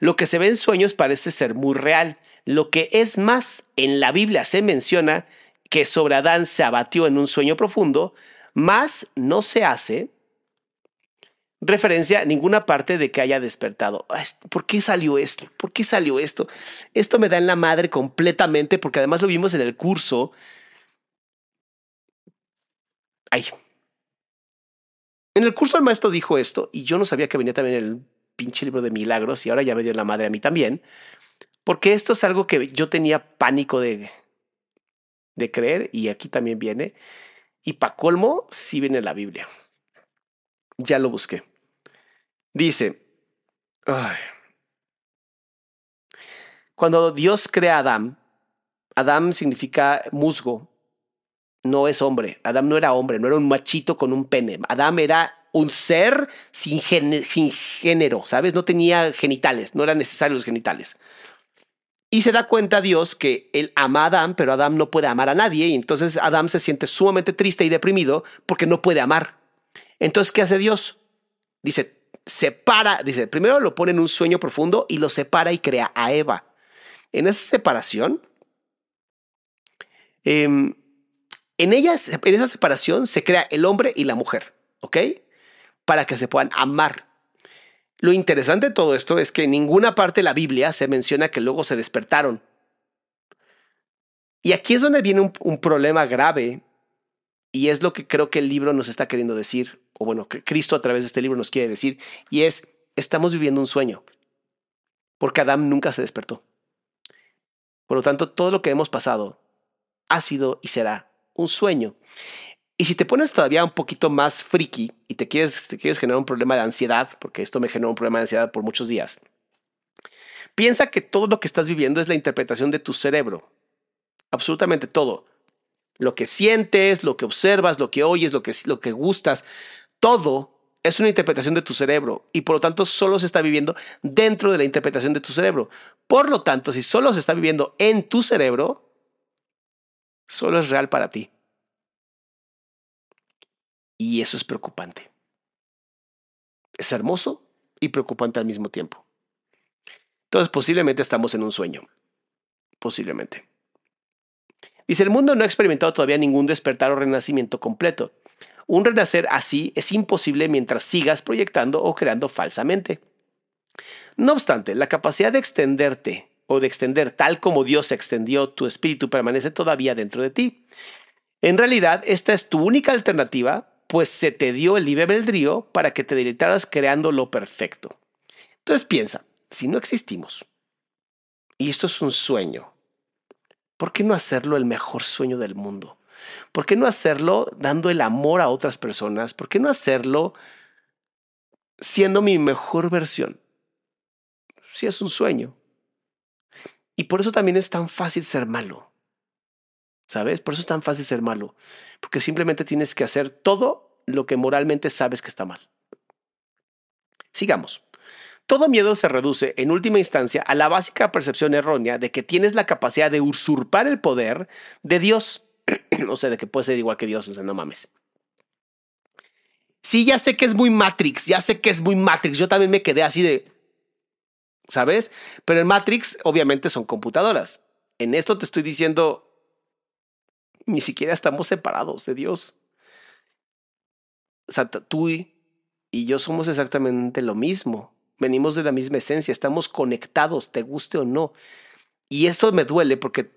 Lo que se ve en sueños parece ser muy real. Lo que es más, en la Biblia se menciona que sobre Adán se abatió en un sueño profundo, más no se hace referencia a ninguna parte de que haya despertado. ¿Por qué salió esto? ¿Por qué salió esto? Esto me da en la madre completamente porque además lo vimos en el curso. Ay. En el curso el maestro dijo esto y yo no sabía que venía también el pinche libro de milagros y ahora ya me dio la madre a mí también, porque esto es algo que yo tenía pánico de, de creer y aquí también viene. Y para colmo, sí viene la Biblia. Ya lo busqué. Dice, cuando Dios crea a Adán, Adán significa musgo, no es hombre. Adán no era hombre, no era un machito con un pene. Adán era un ser sin, sin género, ¿sabes? No tenía genitales, no eran necesarios los genitales. Y se da cuenta Dios que él ama a Adán, pero Adán no puede amar a nadie. Y entonces Adán se siente sumamente triste y deprimido porque no puede amar. Entonces, ¿qué hace Dios? Dice, separa, dice, primero lo pone en un sueño profundo y lo separa y crea a Eva. En esa separación, em, en, ella, en esa separación se crea el hombre y la mujer, ¿ok? Para que se puedan amar. Lo interesante de todo esto es que en ninguna parte de la Biblia se menciona que luego se despertaron. Y aquí es donde viene un, problema grave y es lo que creo que el libro nos está queriendo decir, o bueno, que Cristo a través de este libro nos quiere decir, y es, estamos viviendo un sueño, porque Adán nunca se despertó. Por lo tanto, todo lo que hemos pasado ha sido y será un sueño. Y si te pones todavía un poquito más friki y te quieres, te quieres generar un problema de ansiedad, porque esto me generó un problema de ansiedad por muchos días, piensa que todo lo que estás viviendo es la interpretación de tu cerebro. Absolutamente todo. Lo que sientes, lo que observas, lo que oyes, lo que, lo que gustas, todo es una interpretación de tu cerebro y por lo tanto solo se está viviendo dentro de la interpretación de tu cerebro. Por lo tanto, si solo se está viviendo en tu cerebro, solo es real para ti. Y eso es preocupante. Es hermoso y preocupante al mismo tiempo. Entonces posiblemente estamos en un sueño. Posiblemente. Dice, el mundo no ha experimentado todavía ningún despertar o renacimiento completo. Un renacer así es imposible mientras sigas proyectando o creando falsamente. No obstante, la capacidad de extenderte o de extender tal como Dios extendió tu espíritu permanece todavía dentro de ti. En realidad, esta es tu única alternativa pues se te dio el libre para que te deleitaras creando lo perfecto. Entonces piensa, si no existimos, y esto es un sueño, ¿por qué no hacerlo el mejor sueño del mundo? ¿Por qué no hacerlo dando el amor a otras personas? ¿Por qué no hacerlo siendo mi mejor versión? Si es un sueño. Y por eso también es tan fácil ser malo. ¿Sabes? Por eso es tan fácil ser malo. Porque simplemente tienes que hacer todo lo que moralmente sabes que está mal. Sigamos. Todo miedo se reduce, en última instancia, a la básica percepción errónea de que tienes la capacidad de usurpar el poder de Dios. o sea, de que puede ser igual que Dios, o sea, no mames. Sí, ya sé que es muy Matrix, ya sé que es muy Matrix. Yo también me quedé así de, ¿sabes? Pero en Matrix obviamente son computadoras. En esto te estoy diciendo, ni siquiera estamos separados de Dios. O sea, tú y yo somos exactamente lo mismo. Venimos de la misma esencia, estamos conectados, te guste o no. Y esto me duele porque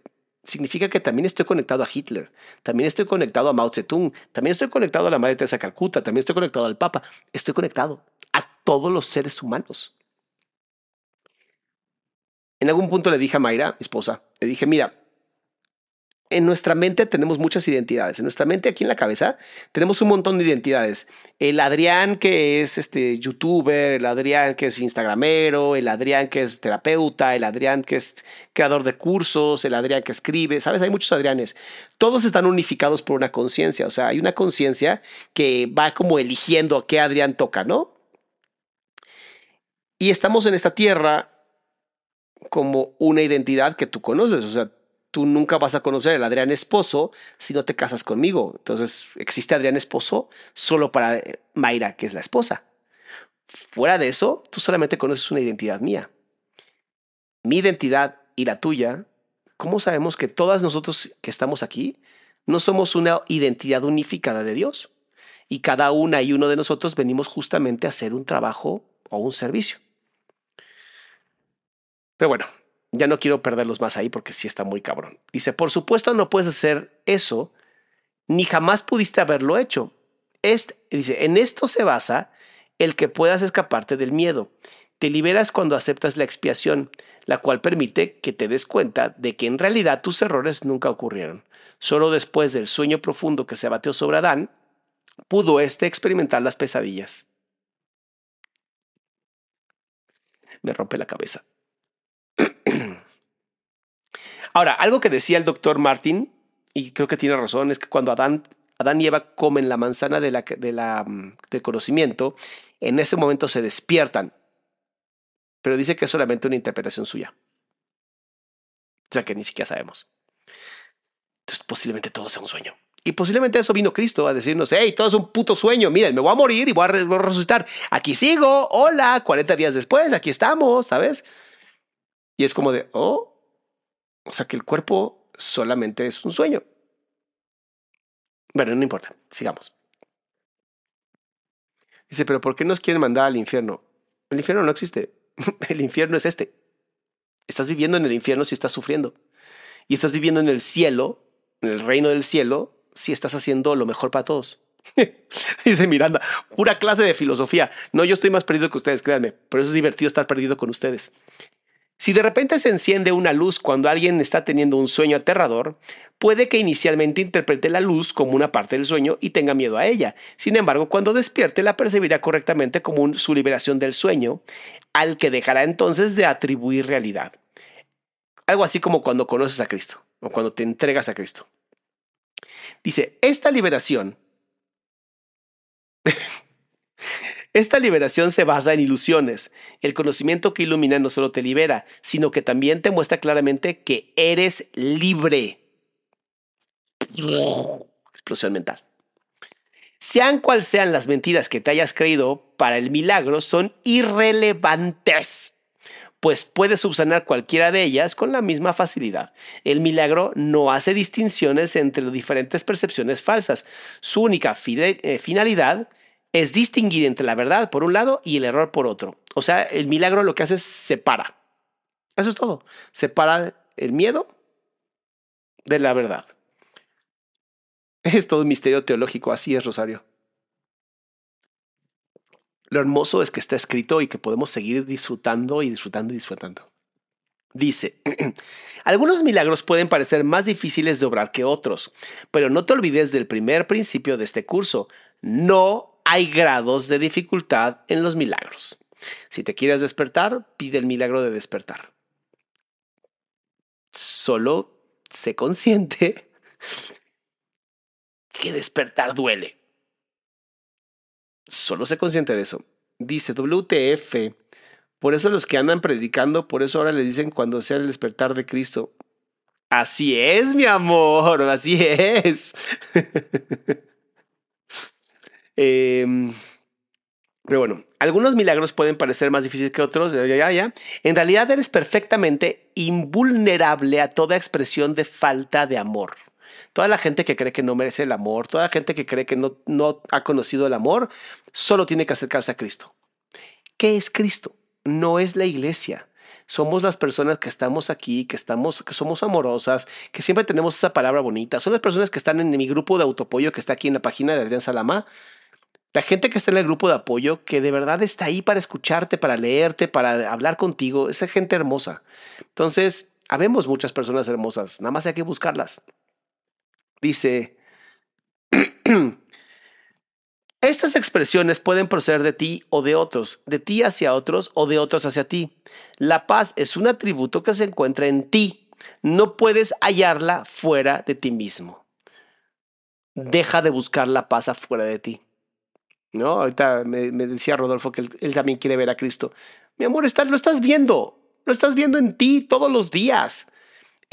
significa que también estoy conectado a Hitler, también estoy conectado a Mao Zedong, también estoy conectado a la Madre Teresa Calcuta, también estoy conectado al Papa, estoy conectado a todos los seres humanos. En algún punto le dije a Mayra, mi esposa, le dije, mira, en nuestra mente tenemos muchas identidades. En nuestra mente, aquí en la cabeza, tenemos un montón de identidades. El Adrián que es este youtuber, el Adrián que es instagramero, el Adrián que es terapeuta, el Adrián que es creador de cursos, el Adrián que escribe. Sabes, hay muchos Adrianes. Todos están unificados por una conciencia. O sea, hay una conciencia que va como eligiendo a qué Adrián toca, ¿no? Y estamos en esta tierra como una identidad que tú conoces. O sea, tú nunca vas a conocer al Adrián esposo si no te casas conmigo. Entonces, existe Adrián esposo solo para eh, Mayra, que es la esposa. Fuera de eso, tú solamente conoces una identidad mía. Mi identidad y la tuya, ¿cómo sabemos que todas nosotros que estamos aquí no somos una identidad unificada de Dios? Y cada una y uno de nosotros venimos justamente a hacer un trabajo o un servicio. Pero bueno, ya no quiero perderlos más ahí porque sí está muy cabrón. Dice, por supuesto no puedes hacer eso, ni jamás pudiste haberlo hecho. Este, dice, en esto se basa el que puedas escaparte del miedo. Te liberas cuando aceptas la expiación, la cual permite que te des cuenta de que en realidad tus errores nunca ocurrieron. Solo después del sueño profundo que se abateó sobre Adán, pudo éste experimentar las pesadillas. Me rompe la cabeza. Ahora, algo que decía el doctor Martin, y creo que tiene razón, es que cuando Adán, Adán y Eva comen la manzana de la, de la, mm, del conocimiento, en ese momento se despiertan. Pero dice que es solamente una interpretación suya. O sea que ni siquiera sabemos. Entonces, posiblemente todo sea un sueño. Y posiblemente eso vino Cristo a decirnos, hey, todo es un puto sueño, miren, me voy a morir y voy a, voy a resucitar. Aquí sigo, hola, 40 días después, aquí estamos, ¿sabes? Y es como de, oh, o sea que el cuerpo solamente es un sueño. Bueno, no importa, sigamos. Dice, pero ¿por qué nos quieren mandar al infierno? El infierno no existe. El infierno es este. Estás viviendo en el infierno si estás sufriendo. Y estás viviendo en el cielo, en el reino del cielo, si estás haciendo lo mejor para todos. Dice Miranda, pura clase de filosofía. No, yo estoy más perdido que ustedes, créanme, pero es divertido estar perdido con ustedes. Si de repente se enciende una luz cuando alguien está teniendo un sueño aterrador, puede que inicialmente interprete la luz como una parte del sueño y tenga miedo a ella. Sin embargo, cuando despierte la percibirá correctamente como su liberación del sueño, al que dejará entonces de atribuir realidad. Algo así como cuando conoces a Cristo o cuando te entregas a Cristo. Dice, esta liberación Esta liberación se basa en ilusiones. El conocimiento que ilumina no solo te libera, sino que también te muestra claramente que eres libre. Explosión mental. Sean cual sean las mentiras que te hayas creído para el milagro, son irrelevantes, pues puedes subsanar cualquiera de ellas con la misma facilidad. El milagro no hace distinciones entre diferentes percepciones falsas. Su única eh, finalidad es distinguir entre la verdad por un lado y el error por otro. O sea, el milagro lo que hace es separa. Eso es todo. Separa el miedo de la verdad. Es todo un misterio teológico, así es Rosario. Lo hermoso es que está escrito y que podemos seguir disfrutando y disfrutando y disfrutando. Dice, algunos milagros pueden parecer más difíciles de obrar que otros, pero no te olvides del primer principio de este curso. No hay grados de dificultad en los milagros. Si te quieres despertar, pide el milagro de despertar. Solo sé consciente que despertar duele. Solo sé consciente de eso. Dice WTF. Por eso los que andan predicando, por eso ahora les dicen cuando sea el despertar de Cristo. Así es, mi amor, así es. Em, pero bueno, algunos milagros pueden parecer más difíciles que otros. Ya, ya, ya. En realidad eres perfectamente invulnerable a toda expresión de falta de amor. Toda la gente que cree que no merece el amor, toda la gente que cree que no, no ha conocido el amor, solo tiene que acercarse a Cristo. ¿Qué es Cristo? No es la iglesia somos las personas que estamos aquí, que estamos, que somos amorosas, que siempre tenemos esa palabra bonita. Son las personas que están en mi grupo de autoapoyo que está aquí en la página de Adrián Salama. La gente que está en el grupo de apoyo, que de verdad está ahí para escucharte, para leerte, para hablar contigo, esa gente hermosa. Entonces, habemos muchas personas hermosas, nada más hay que buscarlas. Dice, Estas expresiones pueden proceder de ti o de otros, de ti hacia otros o de otros hacia ti. La paz es un atributo que se encuentra en ti. No puedes hallarla fuera de ti mismo. Deja de buscar la paz afuera de ti. ¿No? Ahorita me, decía Rodolfo que él, también quiere ver a Cristo. Mi amor, lo estás viendo. Lo estás viendo en ti todos los días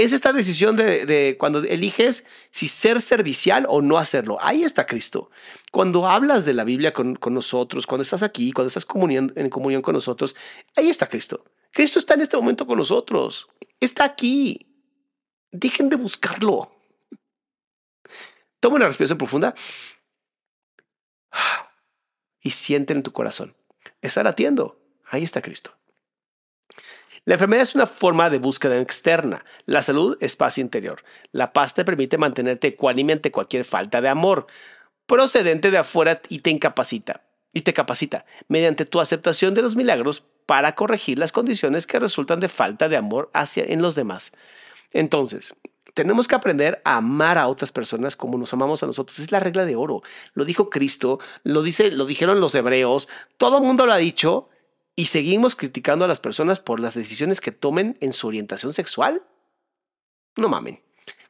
es esta decisión de, cuando eliges si ser servicial o no hacerlo. Ahí está Cristo. Cuando hablas de la Biblia con, nosotros, cuando estás aquí, cuando estás en comunión con nosotros, ahí está Cristo. Cristo está en este momento con nosotros. Está aquí. Dejen de buscarlo. Toma una respiración profunda y sienten en tu corazón. Está latiendo. Ahí está Cristo. La enfermedad es una forma de búsqueda externa. La salud es paz interior. La paz te permite mantenerte ecuánime ante cualquier falta de amor procedente de afuera y te incapacita. Y te capacita mediante tu aceptación de los milagros para corregir las condiciones que resultan de falta de amor hacia en los demás. Entonces, tenemos que aprender a amar a otras personas como nos amamos a nosotros. Es la regla de oro. Lo dijo Cristo, lo dice, lo dijeron los hebreos, todo el mundo lo ha dicho y seguimos criticando a las personas por las decisiones que tomen en su orientación sexual. No mamen.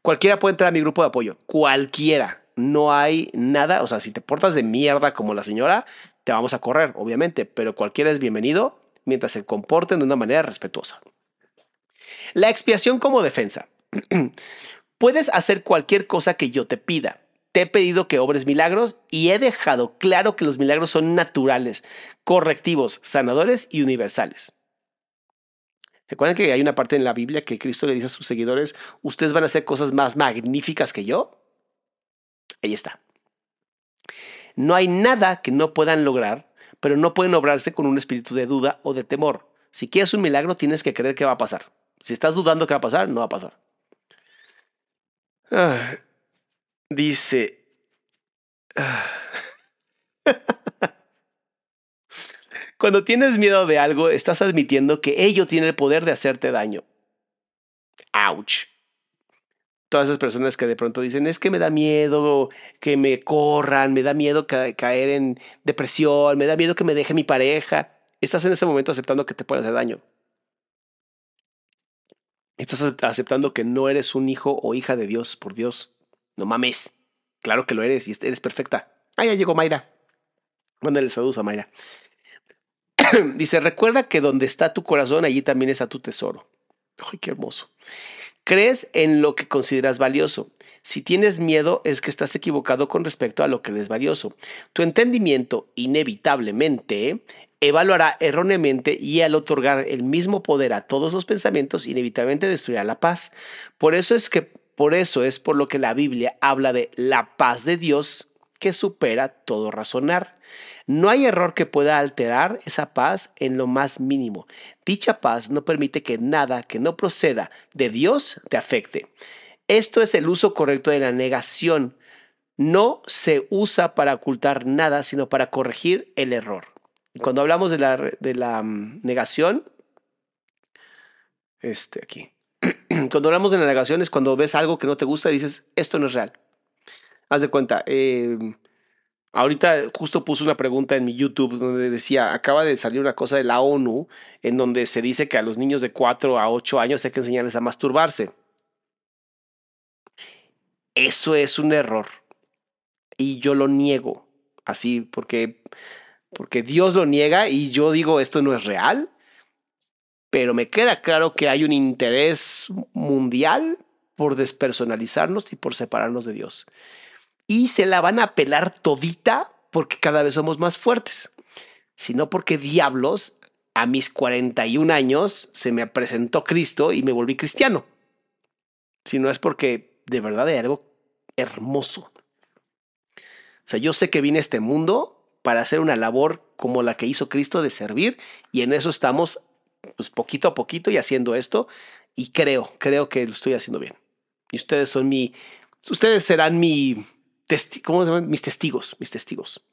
Cualquiera puede entrar a mi grupo de apoyo. Cualquiera. No hay nada. O sea, si te portas de mierda como la señora, te vamos a correr, obviamente. Pero cualquiera es bienvenido mientras se comporten de una manera respetuosa. La expiación como defensa. Puedes hacer cualquier cosa que yo te pida te he pedido que obres milagros y he dejado claro que los milagros son naturales, correctivos, sanadores y universales. ¿Recuerdan que hay una parte en la Biblia que Cristo le dice a sus seguidores, ustedes van a hacer cosas más magníficas que yo? Ahí está. No hay nada que no puedan lograr, pero no pueden obrarse con un espíritu de duda o de temor. Si quieres un milagro, tienes que creer que va a pasar. Si estás dudando que va a pasar, no va a pasar. Ah, Dice... Cuando tienes miedo de algo, estás admitiendo que ello tiene el poder de hacerte daño. Ouch. Todas esas personas que de pronto dicen, es que me da miedo que me corran, me da miedo caer en depresión, me da miedo que me deje mi pareja. Estás en ese momento aceptando que te puede hacer daño. Estás aceptando que no eres un hijo o hija de Dios, por Dios. No mames. Claro que lo eres y eres perfecta. Ah, ya llegó Mayra. Mándale saludos a Mayra. Dice, recuerda que donde está tu corazón, allí también está tu tesoro. Ay, qué hermoso. Crees en lo que consideras valioso. Si tienes miedo es que estás equivocado con respecto a lo que es valioso. Tu entendimiento inevitablemente evaluará erróneamente y al otorgar el mismo poder a todos los pensamientos inevitablemente destruirá la paz. Por eso es que por eso es por lo que la Biblia habla de la paz de Dios que supera todo razonar. No hay error que pueda alterar esa paz en lo más mínimo. Dicha paz no permite que nada que no proceda de Dios te afecte. Esto es el uso correcto de la negación. No se usa para ocultar nada, sino para corregir el error. Cuando hablamos de la, de la mm, negación, este aquí, cuando hablamos de la negación es cuando ves algo que no te gusta y dices, esto no es real. Haz de cuenta, eh, ahorita justo puse una pregunta en mi YouTube donde decía, acaba de salir una cosa de la ONU en donde se dice que a los niños de 4 a 8 años hay que enseñarles a masturbarse. Eso es un error. Y yo lo niego, así, porque, porque Dios lo niega y yo digo, esto no es real pero me queda claro que hay un interés mundial por despersonalizarnos y por separarnos de Dios. Y se la van a pelar todita porque cada vez somos más fuertes, sino porque diablos a mis 41 años se me presentó Cristo y me volví cristiano. Si no es porque de verdad hay algo hermoso. O sea, yo sé que vine a este mundo para hacer una labor como la que hizo Cristo de servir y en eso estamos pues poquito a poquito y haciendo esto y creo, creo que lo estoy haciendo bien. Y ustedes son mi, ustedes serán mi, ¿cómo se? Mis testigos, mis testigos.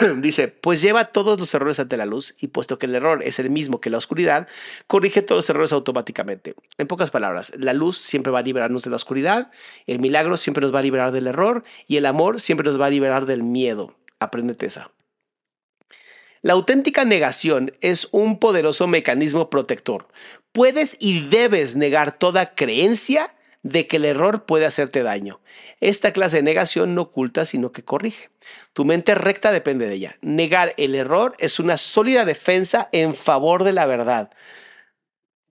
Dice, pues lleva todos los errores ante la luz y puesto que el error es el mismo que la oscuridad, corrige todos los errores automáticamente. En pocas palabras, la luz siempre va a liberarnos de la oscuridad, el milagro siempre nos va a liberar del error y el amor siempre nos va a liberar del miedo. Apréndete esa. La auténtica negación es un poderoso mecanismo protector. Puedes y debes negar toda creencia de que el error puede hacerte daño. Esta clase de negación no oculta, sino que corrige. Tu mente recta depende de ella. Negar el error es una sólida defensa en favor de la verdad.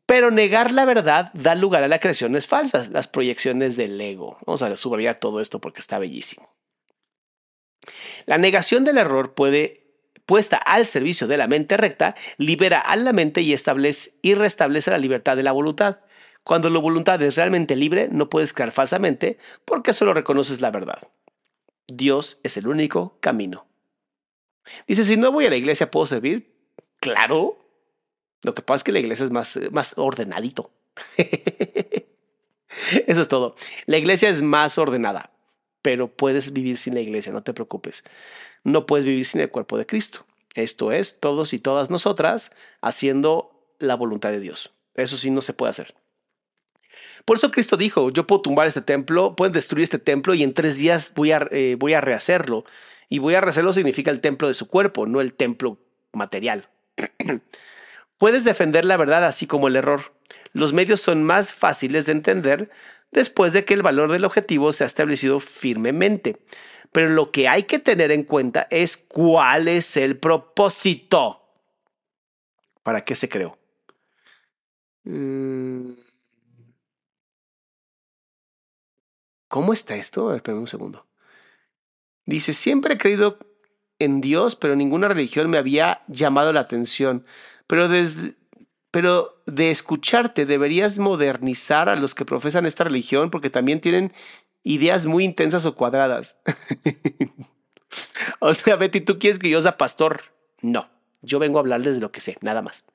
Pero negar la verdad da lugar a las creaciones falsas, las proyecciones del ego. Vamos a subrayar todo esto porque está bellísimo. La negación del error puede puesta al servicio de la mente recta, libera a la mente y, establece, y restablece la libertad de la voluntad. Cuando la voluntad es realmente libre, no puedes crear falsamente porque solo reconoces la verdad. Dios es el único camino. Dice, si no voy a la iglesia, ¿puedo servir? Claro. Lo que pasa es que la iglesia es más, más ordenadito. Eso es todo. La iglesia es más ordenada, pero puedes vivir sin la iglesia, no te preocupes. No puedes vivir sin el cuerpo de Cristo. Esto es, todos y todas nosotras haciendo la voluntad de Dios. Eso sí no se puede hacer. Por eso Cristo dijo, yo puedo tumbar este templo, pueden destruir este templo y en tres días voy a, eh, voy a rehacerlo. Y voy a rehacerlo significa el templo de su cuerpo, no el templo material. Puedes defender la verdad así como el error. Los medios son más fáciles de entender después de que el valor del objetivo se ha establecido firmemente. Pero lo que hay que tener en cuenta es cuál es el propósito. ¿Para qué se creó? Mm. ¿Cómo está esto? A ver, un segundo. Dice, siempre he creído en Dios, pero ninguna religión me había llamado la atención. Pero, desde, pero de escucharte deberías modernizar a los que profesan esta religión porque también tienen ideas muy intensas o cuadradas. o sea, Betty, ¿tú quieres que yo sea pastor? No, yo vengo a hablarles de lo que sé, nada más.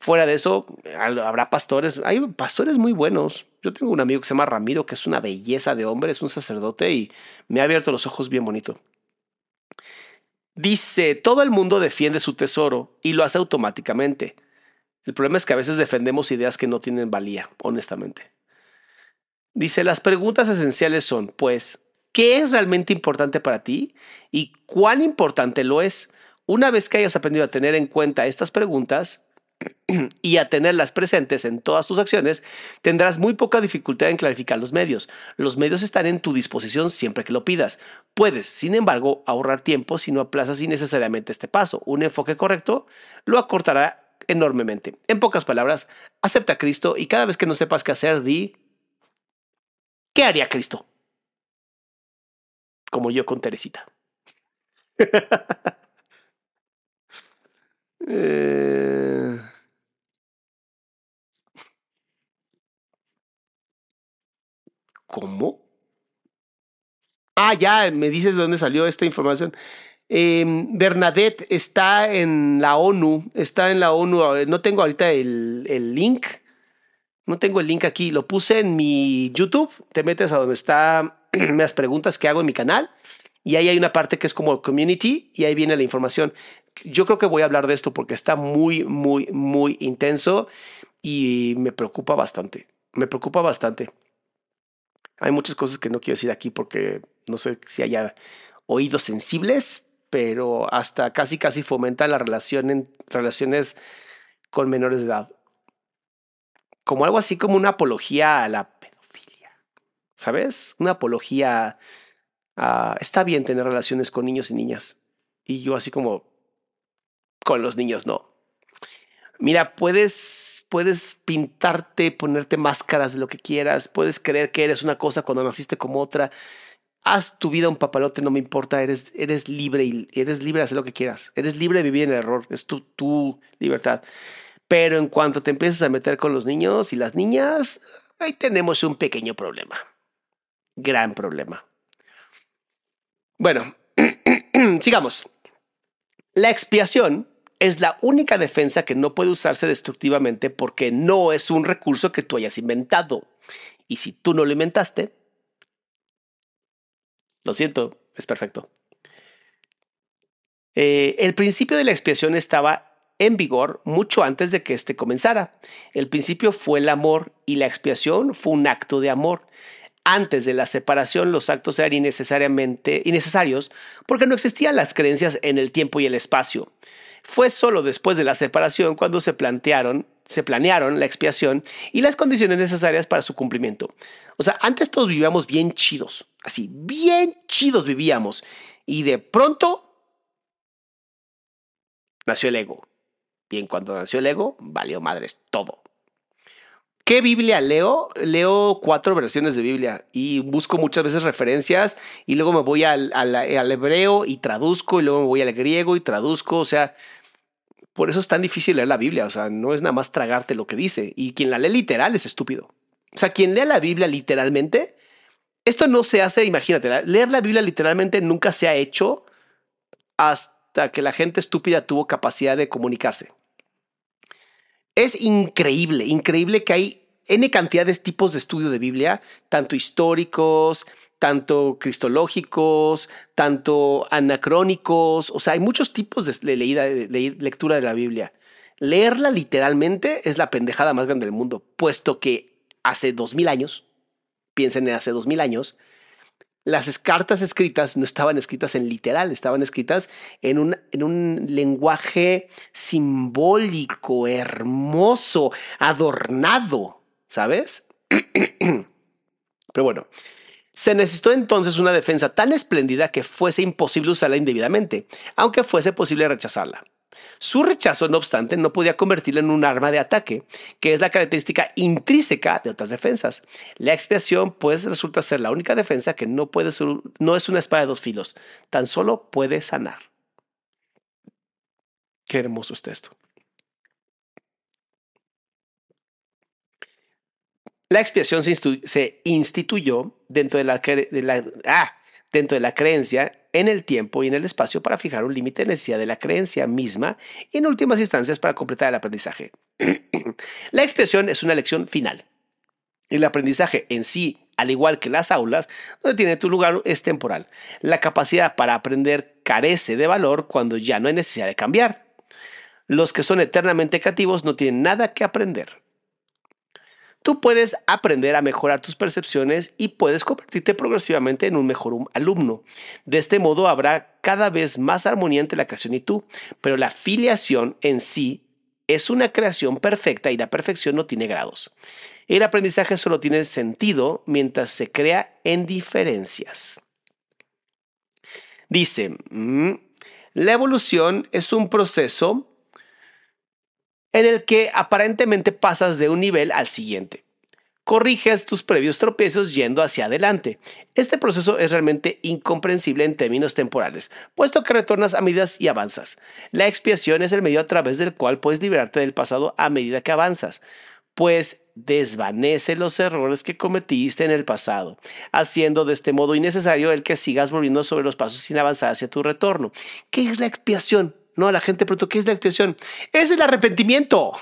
Fuera de eso, habrá pastores, hay pastores muy buenos. Yo tengo un amigo que se llama Ramiro, que es una belleza de hombre, es un sacerdote y me ha abierto los ojos bien bonito. Dice, todo el mundo defiende su tesoro y lo hace automáticamente. El problema es que a veces defendemos ideas que no tienen valía, honestamente. Dice, las preguntas esenciales son, pues, ¿qué es realmente importante para ti y cuán importante lo es? Una vez que hayas aprendido a tener en cuenta estas preguntas, y a tenerlas presentes en todas tus acciones, tendrás muy poca dificultad en clarificar los medios. Los medios están en tu disposición siempre que lo pidas. Puedes, sin embargo, ahorrar tiempo si no aplazas innecesariamente este paso. Un enfoque correcto lo acortará enormemente. En pocas palabras, acepta a Cristo y cada vez que no sepas qué hacer, di, ¿qué haría Cristo? Como yo con Teresita. eh... ¿Cómo? Ah, ya, me dices de dónde salió esta información. Em, Bernadette está en la ONU, está en la ONU, no tengo ahorita el, el, link, no tengo el link aquí, lo puse en mi YouTube, te metes a donde están las preguntas que hago en mi canal y ahí hay una parte que es como community y ahí viene la información. Yo creo que voy a hablar de esto porque está muy, muy, muy intenso y me preocupa bastante, me preocupa bastante. Hay muchas cosas que no quiero decir aquí porque no sé si haya oídos sensibles, pero hasta casi casi fomenta la relación en relaciones con menores de edad. Como algo así como una apología a la pedofilia. ¿Sabes? Una apología a... Está bien tener relaciones con niños y niñas. Y yo así como... Con los niños no. Mira, puedes, puedes pintarte, ponerte máscaras de lo que quieras, puedes creer que eres una cosa cuando naciste como otra. Haz tu vida un papalote, no me importa, eres, eres libre y eres libre de hacer lo que quieras. Eres libre de vivir en el error, es tu, tu libertad. Pero en cuanto te empiezas a meter con los niños y las niñas, ahí tenemos un pequeño problema. Gran problema. Bueno, sigamos. La expiación es la única defensa que no puede usarse destructivamente porque no es un recurso que tú hayas inventado. Y si tú no lo inventaste, lo siento, es perfecto. Eh, el principio de la expiación estaba en vigor mucho antes de que éste comenzara. El principio fue el amor y la expiación fue un acto de amor. Antes de la separación los actos eran innecesariamente innecesarios porque no existían las creencias en el tiempo y el espacio. Fue solo después de la separación cuando se plantearon, se planearon la expiación y las condiciones necesarias para su cumplimiento. O sea, antes todos vivíamos bien chidos, así, bien chidos vivíamos. Y de pronto nació el ego. Bien, cuando nació el ego, valió madres todo. ¿Qué Biblia leo? Leo cuatro versiones de Biblia y busco muchas veces referencias y luego me voy al, al, hebreo y traduzco y luego me voy al griego y traduzco. O sea, por eso es tan difícil leer la Biblia. O sea, no es nada más tragarte lo que dice. Y quien la lee literal es estúpido. O sea, quien lee la Biblia literalmente, esto no se hace, imagínate, leer la Biblia literalmente nunca se ha hecho hasta que la gente estúpida tuvo capacidad de comunicarse. Es increíble, increíble que hay N cantidad de tipos de estudio de Biblia, tanto históricos, tanto cristológicos, tanto anacrónicos, o sea, hay muchos tipos de, leída, de lectura de la Biblia. Leerla literalmente es la pendejada más grande del mundo, puesto que hace dos mil años, piensen en hace dos mil años, las cartas escritas no estaban escritas en literal, estaban escritas en un, en un lenguaje simbólico, hermoso, adornado, ¿sabes? Pero bueno, se necesitó entonces una defensa tan espléndida que fuese imposible usarla indebidamente, aunque fuese posible rechazarla. Su rechazo, no obstante, no podía convertirla en un arma de ataque, que es la característica intrínseca de otras defensas. La expiación, pues, resulta ser la única defensa que no, puede no es una espada de dos filos, tan solo puede sanar. Qué hermoso es esto. La expiación se, instituyó dentro de la, de la ah, dentro de la creencia en el tiempo y en el espacio para fijar un límite de necesidad de la creencia misma y en últimas instancias para completar el aprendizaje. la expresión es una lección final. El aprendizaje en sí, al igual que las aulas, donde tiene tu lugar, es temporal. La capacidad para aprender carece de valor cuando ya no hay necesidad de cambiar. Los que son eternamente creativos no tienen nada que aprender tú puedes aprender a mejorar tus percepciones y puedes convertirte progresivamente en un mejor alumno. De este modo habrá cada vez más armonía entre la creación y tú, pero la filiación en sí es una creación perfecta y la perfección no tiene grados. El aprendizaje solo tiene sentido mientras se crea en diferencias. Dice, mm, la evolución es un proceso en el que aparentemente pasas de un nivel al siguiente. Corriges tus previos tropiezos yendo hacia adelante. Este proceso es realmente incomprensible en términos temporales, puesto que retornas a medidas y avanzas. La expiación es el medio a través del cual puedes liberarte del pasado a medida que avanzas, pues desvanece los errores que cometiste en el pasado, haciendo de este modo innecesario el que sigas volviendo sobre los pasos sin avanzar hacia tu retorno. ¿Qué es la expiación? No, la gente preguntó, ¿qué es la expiación? Es el arrepentimiento.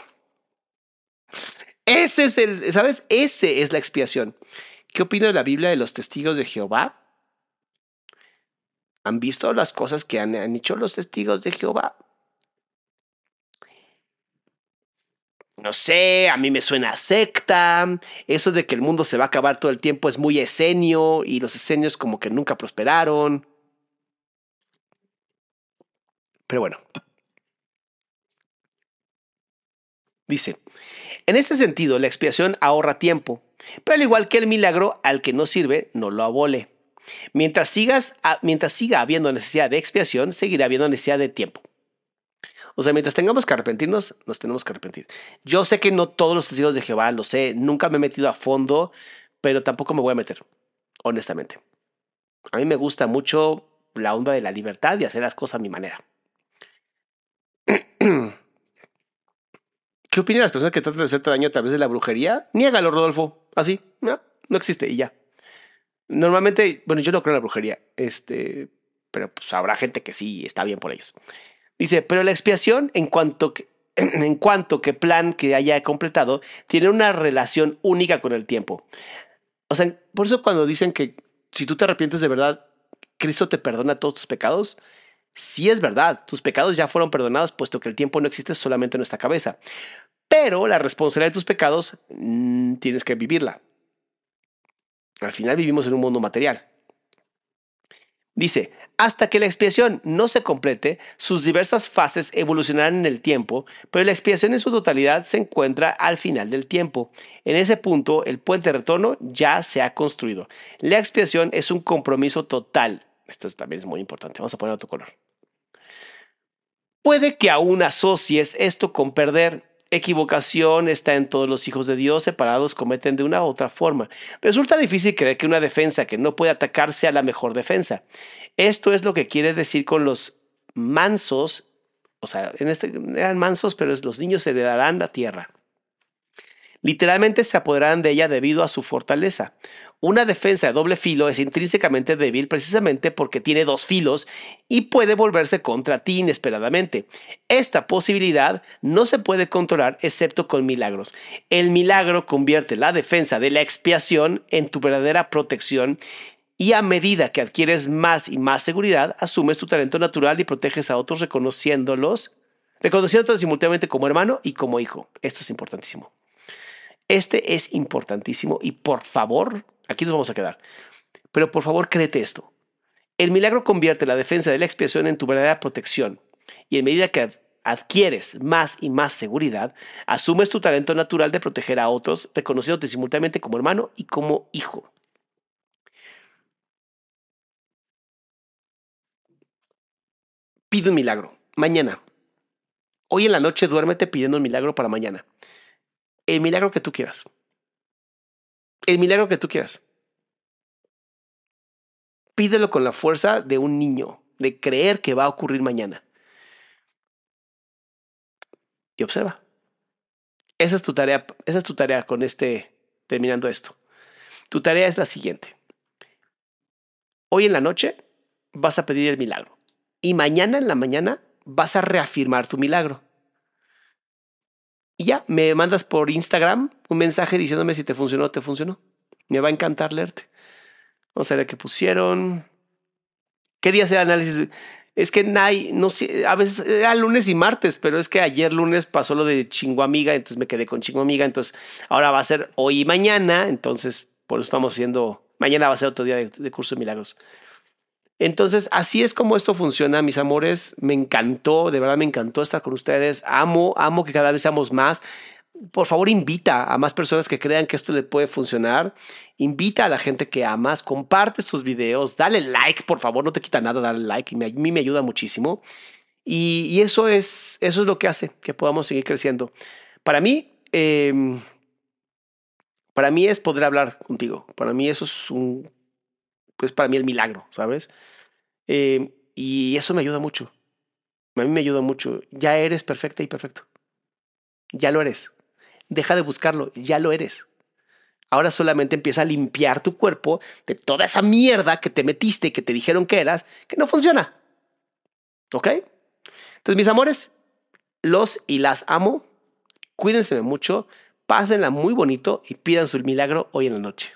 Ese es el, ¿sabes? Ese es la expiación. ¿Qué opino de la Biblia de los testigos de Jehová? ¿Han visto las cosas que han, hecho los testigos de Jehová? no sé, a mí me suena secta, eso de que el mundo se va a acabar todo el tiempo es muy esenio y los esenios como que nunca prosperaron. Pero bueno. Dice, en ese sentido, la expiación ahorra tiempo, pero al igual que el milagro, al que no sirve, no lo abole. Mientras, sigas, mientras siga habiendo necesidad de expiación, seguirá habiendo necesidad de tiempo. O sea, mientras tengamos que arrepentirnos, nos tenemos que arrepentir. Yo sé que no todos los testigos de Jehová, lo sé, nunca me he metido a fondo, pero tampoco me voy a meter, honestamente. A mí me gusta mucho la onda de la libertad y hacer las cosas a mi manera. ¿Qué opinan las personas que tratan de hacerte daño a través de la brujería? Niégalo, Rodolfo. Así, no, no existe y ya. Normalmente, bueno, yo no creo en la brujería, este, pero pues habrá gente que sí está bien por ellos. Dice, pero la expiación, en cuanto que, en cuanto que plan que haya completado, tiene una relación única con el tiempo. O sea, por eso cuando dicen que si tú te arrepientes de verdad, Cristo te perdona todos tus pecados, sí es verdad, tus pecados ya fueron perdonados puesto que el tiempo no existe solamente en nuestra cabeza. Pero la responsabilidad de tus pecados mm, tienes que vivirla. Al final vivimos en un mundo material. Dice, hasta que la expiación no se complete, sus diversas fases evolucionarán en el tiempo, pero la expiación en su totalidad se encuentra al final del tiempo. En ese punto, el puente de retorno ya se ha construido. La expiación es un compromiso total. Esto también es muy importante. Vamos a poner otro color. Puede que aún asocies esto con perder, equivocación está en todos los hijos de Dios separados cometen de una u otra forma. Resulta difícil creer que una defensa que no puede atacar sea la mejor defensa. Esto es lo que quiere decir con los mansos, o sea, en este eran mansos, pero los niños heredarán la tierra. Literalmente se apoderarán de ella debido a su fortaleza. Una defensa de doble filo es intrínsecamente débil precisamente porque tiene dos filos y puede volverse contra ti inesperadamente. Esta posibilidad no se puede controlar excepto con milagros. El milagro convierte la defensa de la expiación en tu verdadera protección y a medida que adquieres más y más seguridad, asumes tu talento natural y proteges a otros reconociéndolos, reconociéndolos simultáneamente como hermano y como hijo. Esto es importantísimo. Este es importantísimo y por favor, aquí nos vamos a quedar, pero por favor créete esto. El milagro convierte la defensa de la expiación en tu verdadera protección y en medida que adquieres más y más seguridad, asumes tu talento natural de proteger a otros, reconociéndote simultáneamente como hermano y como hijo. Pide un milagro. Mañana. Hoy en la noche duérmete pidiendo un milagro para mañana el milagro que tú quieras. El milagro que tú quieras. Pídelo con la fuerza de un niño, de creer que va a ocurrir mañana. Y observa. Esa es tu tarea, esa es tu tarea con este terminando esto. Tu tarea es la siguiente. Hoy en la noche vas a pedir el milagro y mañana en la mañana vas a reafirmar tu milagro. Y ya, me mandas por Instagram un mensaje diciéndome si te funcionó o te funcionó. Me va a encantar leerte. Vamos a ver qué pusieron. ¿Qué día el análisis? Es que Nay, no sé, a veces era lunes y martes, pero es que ayer lunes pasó lo de chingo amiga, entonces me quedé con chingo amiga, entonces ahora va a ser hoy y mañana, entonces por eso estamos haciendo, mañana va a ser otro día de, de curso de milagros. Entonces, así es como esto funciona, mis amores. Me encantó, de verdad me encantó estar con ustedes. Amo, amo que cada vez seamos más. Por favor, invita a más personas que crean que esto le puede funcionar. Invita a la gente que amas, comparte estos videos, dale like, por favor, no te quita nada darle like, y a mí me ayuda muchísimo. Y, eso, es, eso es lo que hace que podamos seguir creciendo. Para mí, em, para mí es poder hablar contigo. Para mí eso es un pues para mí el milagro, ¿sabes? Eh, y eso me ayuda mucho. A mí me ayuda mucho. Ya eres perfecta y perfecto. Ya lo eres. Deja de buscarlo, ya lo eres. Ahora solamente empieza a limpiar tu cuerpo de toda esa mierda que te metiste y que te dijeron que eras, que no funciona. ¿Ok? Entonces, mis amores, los y las amo. Cuídense mucho, pásenla muy bonito y pidan su milagro hoy en la noche.